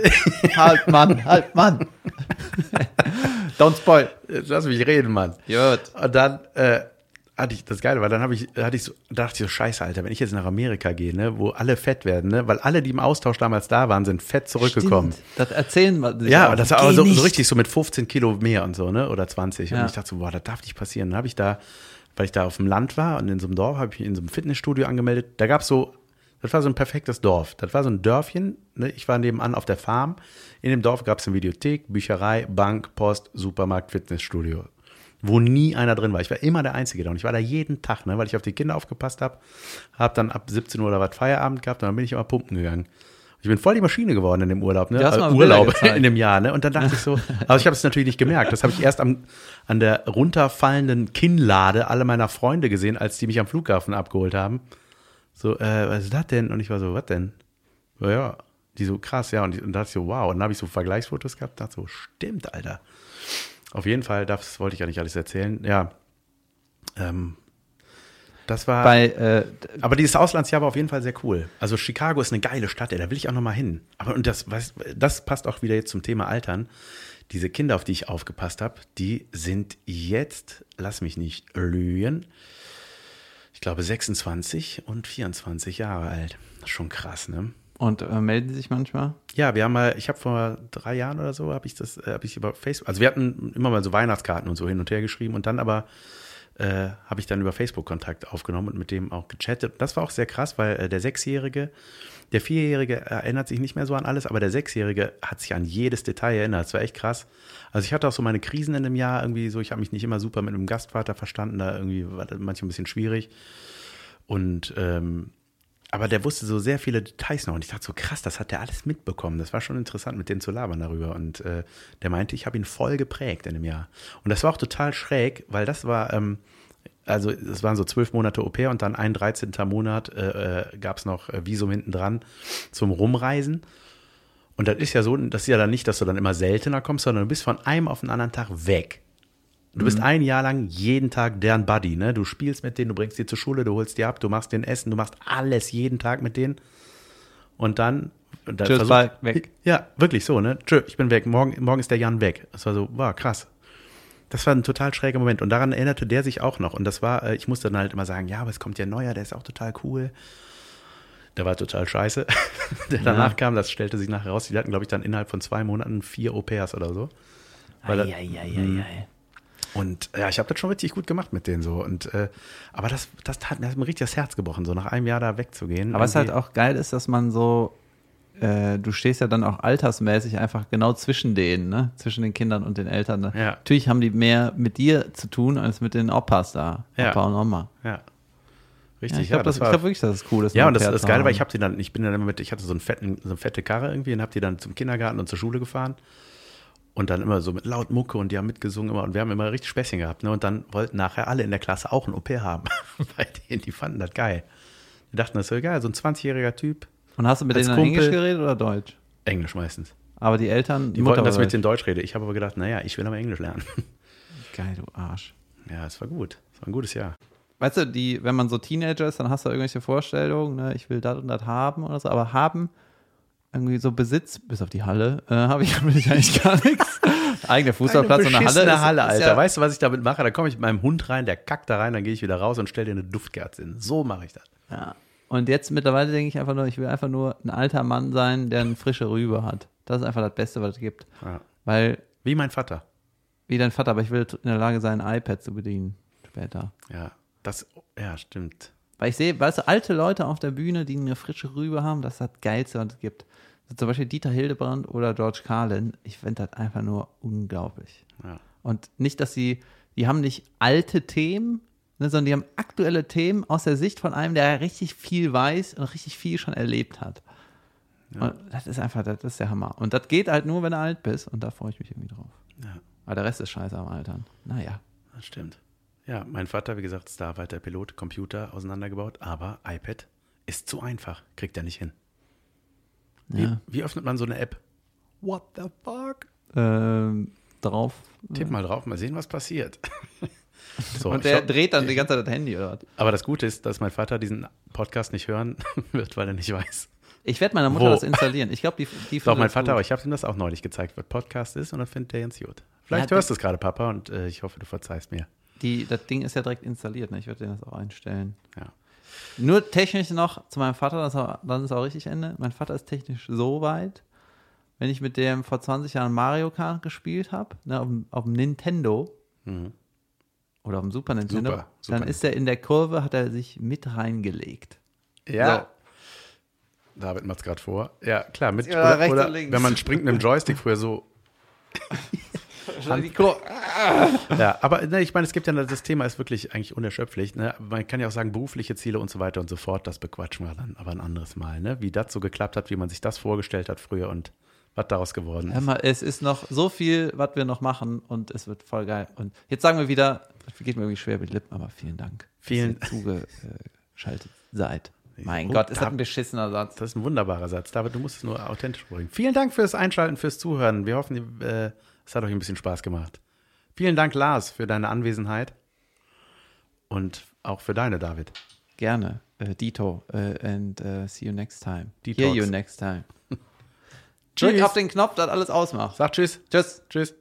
S2: halt Mann, halt Mann. Don't spoil.
S1: Jetzt lass mich reden, Mann.
S2: Gut.
S1: Und dann äh, hatte ich das Geile, weil dann habe ich, hatte ich so, dachte ich so, scheiße, Alter, wenn ich jetzt nach Amerika gehe, ne, wo alle fett werden, ne, weil alle, die im Austausch damals da waren, sind fett zurückgekommen.
S2: Stimmt. Das erzählen wir
S1: Ja,
S2: auch.
S1: das war so, so richtig so mit 15 Kilo mehr und so, ne? Oder 20.
S2: Ja.
S1: Und ich dachte so, boah, das darf nicht passieren. Dann habe ich da, weil ich da auf dem Land war und in so einem Dorf, habe ich mich in so einem Fitnessstudio angemeldet. Da gab es so Das war so ein perfektes Dorf. Das war so ein Dörfchen. Ne? Ich war nebenan auf der Farm. In dem Dorf gab es eine Videothek, Bücherei, Bank, Post, Supermarkt, Fitnessstudio. Wo nie einer drin war. Ich war immer der Einzige da. Und ich war da jeden Tag, ne? weil ich auf die Kinder aufgepasst habe. Habe dann ab 17 Uhr oder was Feierabend gehabt und dann bin ich immer pumpen gegangen. Ich bin voll die Maschine geworden in dem Urlaub, ne? Äh, Urlaub in dem Jahr, ne? Und dann dachte ich so, aber ich habe es natürlich nicht gemerkt. Das habe ich erst am, an der runterfallenden Kinnlade alle meiner Freunde gesehen, als die mich am Flughafen abgeholt haben. So, äh, was ist das denn? Und ich war so, was denn? Ja, ja. Die so, krass, ja. Und, die, und da dachte ich so, wow. Und dann habe ich so Vergleichsfotos gehabt, dachte so, stimmt, Alter. Auf jeden Fall, das wollte ich ja nicht alles erzählen. Ja. Ähm, das war.
S2: Bei, äh,
S1: Aber dieses Auslandsjahr war auf jeden Fall sehr cool. Also Chicago ist eine geile Stadt, ey, da will ich auch noch mal hin. Aber und das, was, das passt auch wieder jetzt zum Thema Altern. Diese Kinder, auf die ich aufgepasst habe, die sind jetzt, lass mich nicht lügen, ich glaube 26 und 24 Jahre alt. Schon krass, ne?
S2: und äh, melden Sie sich manchmal?
S1: Ja, wir haben mal, ich habe vor drei Jahren oder so, habe ich das, äh, habe ich über Facebook, also wir hatten immer mal so Weihnachtskarten und so hin und her geschrieben und dann aber äh, habe ich dann über Facebook Kontakt aufgenommen und mit dem auch gechattet. Das war auch sehr krass, weil äh, der Sechsjährige, der Vierjährige erinnert sich nicht mehr so an alles, aber der Sechsjährige hat sich an jedes Detail erinnert. Das war echt krass. Also ich hatte auch so meine Krisen in dem Jahr irgendwie so, ich habe mich nicht immer super mit einem Gastvater verstanden, da irgendwie war das manchmal ein bisschen schwierig. Und ähm, aber der wusste so sehr viele Details noch und ich dachte so, krass, das hat der alles mitbekommen. Das war schon interessant, mit denen zu labern darüber. Und äh, der meinte, ich habe ihn voll geprägt in dem Jahr. Und das war auch total schräg, weil das war, ähm, also es waren so zwölf Monate pair und dann ein 13. Monat äh, äh, gab es noch äh, Visum hinten dran zum Rumreisen. Und das ist ja so, das ist ja dann nicht, dass du dann immer seltener kommst, sondern du bist von einem auf den anderen Tag weg. Du bist ein Jahr lang jeden Tag deren Buddy, ne? Du spielst mit denen, du bringst die zur Schule, du holst die ab, du machst den Essen, du machst alles jeden Tag mit denen. Und dann, dann
S2: Tschüss, bye, weg.
S1: Ja, wirklich so, ne? Tschö, ich bin weg. Morgen, morgen ist der Jan weg. Das war so, wow, krass. Das war ein total schräger Moment. Und daran erinnerte der sich auch noch. Und das war, äh, ich musste dann halt immer sagen, ja, aber es kommt ja neuer, der ist auch total cool. Der war total scheiße. der danach kam, das stellte sich nachher raus. Die hatten, glaube ich, dann innerhalb von zwei Monaten vier Au-pairs oder so. Weil das- und ja, ich habe das schon richtig gut gemacht mit denen so. Und äh, aber das, das hat mir hat mir richtig das Herz gebrochen, so nach einem Jahr da wegzugehen.
S2: Aber was halt
S1: Irgendwie-
S2: auch geil ist, dass man so, äh, du stehst ja dann auch altersmäßig einfach genau zwischen denen, ne? Zwischen den Kindern und den Eltern. Ne?
S1: Ja.
S2: Natürlich haben die mehr mit dir zu tun als mit den Opas da.
S1: Ja.
S2: Opa und Oma.
S1: ja.
S2: Ja,
S1: Richtig,
S2: ich
S1: ja,
S2: glaube
S1: das
S2: ich
S1: war
S2: glaub wirklich, dass es cool ist.
S1: Ja, und das, das Geile war, ich habe die dann, ich bin dann immer mit, ich hatte so, einen fetten, so eine fette Karre irgendwie und habe die dann zum Kindergarten und zur Schule gefahren und dann immer so mit laut Mucke und die haben mitgesungen immer und wir haben immer richtig Späßchen gehabt. Ne? Und dann wollten nachher alle in der Klasse auch ein Au-pair haben. Bei denen, die fanden das geil. Die dachten, das ist so geil, so ein 20-jähriger Typ,
S2: Und hast du mit denen
S1: Kumpel-
S2: Englisch geredet oder Deutsch?
S1: Englisch meistens.
S2: Aber die Eltern,
S1: Die wollten, dass ich mit denen Deutsch rede. Ich habe aber gedacht, naja, ich will aber Englisch lernen.
S2: Geil, du Arsch.
S1: Ja, es war gut. Es war ein gutes Jahr.
S2: Weißt du, die, wenn man so Teenager ist, dann hast du irgendwelche Vorstellungen, ne, ich will das und das haben oder so, aber haben irgendwie so Besitz, bis auf die Halle, äh, habe ich, eigentlich gar nichts. Eigene Fußballplatz und eine Halle. ist-
S1: Halle, Alter.
S2: ja-
S1: weißt du, was ich damit mache? Da komme ich mit meinem Hund rein, der kackt da rein, dann gehe ich wieder raus und stelle dir eine Duftkerze hin. So mache ich das.
S2: Ja. Und jetzt mittlerweile denke ich einfach nur, ich will einfach nur ein alter Mann sein, der eine frische Rübe hat. Das ist einfach das Beste, was es gibt.
S1: Ja.
S2: Weil,
S1: Wie mein Vater.
S2: wie dein Vater, aber ich will in der Lage sein, ein iPad zu bedienen. Später.
S1: Ja, das, ja, stimmt.
S2: Weil ich sehe, weißt du, alte Leute auf der Bühne, die eine frische Rübe haben, das ist das Geilste, was es gibt. Zum Beispiel Dieter Hildebrand oder George Carlin. Ich finde das einfach nur unglaublich.
S1: Ja.
S2: Und nicht, dass sie, die haben nicht alte Themen, ne, sondern die haben aktuelle Themen aus der Sicht von einem, der richtig viel weiß und richtig viel schon erlebt hat. Und das ist einfach, das ist der Hammer. Und das geht halt nur, wenn du alt bist und da freue ich mich irgendwie drauf.
S1: Ja,
S2: Aber der Rest ist scheiße am Altern. Naja.
S1: das stimmt. Ja, mein Vater, wie gesagt, Starfighter Pilot, Computer auseinandergebaut, aber iPad ist zu einfach, kriegt er nicht hin. Wie,
S2: Ja.
S1: wie öffnet man so eine App? What the fuck?
S2: Ähm, drauf.
S1: Tipp mal drauf, mal sehen, was passiert. so,
S2: Und der
S1: glaub-
S2: dreht dann die ganze Zeit das Handy, oder was?
S1: aber das Gute ist, dass mein Vater diesen Podcast nicht hören wird, weil er nicht weiß.
S2: Ich werde meiner Mutter
S1: Wo?
S2: das installieren. Ich glaube, die, die
S1: Doch, mein Vater, aber ich habe ihm das auch neulich gezeigt, was Podcast ist und das findet der ganz gut. Vielleicht
S2: Ja,
S1: hörst du es gerade, Papa, und äh, ich hoffe, du verzeihst mir.
S2: Die, das Ding ist ja direkt installiert, ne? Ich werde dir das auch einstellen.
S1: Ja.
S2: Nur technisch noch zu meinem Vater, das auch, dann ist auch richtig Ende. Mein Vater ist technisch so weit, wenn ich mit dem vor 20 Jahren Mario Kart gespielt habe, ne, auf, dem- auf dem Nintendo
S1: Mhm.
S2: oder auf dem Super Nintendo,
S1: Super, super.
S2: dann ist er in der Kurve, hat er sich mit reingelegt.
S1: Ja. David macht es gerade vor. Ja, klar. Mit,
S2: Ja,
S1: oder,
S2: rechts
S1: oder
S2: und links.
S1: wenn man springt mit dem Joystick früher so. Ja, aber ne, ich meine, es gibt ja, das Thema ist wirklich eigentlich unerschöpflich. Ne? Man kann ja auch sagen, berufliche Ziele und so weiter und so fort, das bequatschen wir dann aber ein anderes Mal. Ne? Wie das so geklappt hat, wie man sich das vorgestellt hat früher und was daraus geworden ist.
S2: mal, es ist noch so viel, was wir noch machen und es wird voll geil. Und jetzt sagen wir wieder, das geht mir irgendwie schwer mit Lippen, aber vielen Dank,
S1: Vielen-
S2: dass ihr zugeschaltet seid. Mein
S1: Oh,
S2: Gott, ist
S1: da-
S2: das ein beschissener Satz.
S1: Das ist ein wunderbarer Satz. David, du musst es nur authentisch bringen. Vielen Dank fürs Einschalten, fürs Zuhören. Wir hoffen, äh, es hat euch ein bisschen Spaß gemacht. Vielen Dank, Lars, für deine Anwesenheit. Und auch für deine, David.
S2: Gerne. Äh, Dito. Äh, and äh, see you next time.
S1: Detox.
S2: Hear you next time. Drück auf den Knopf, das alles ausmacht.
S1: Sag Tschüss.
S2: Tschüss.
S1: Tschüss.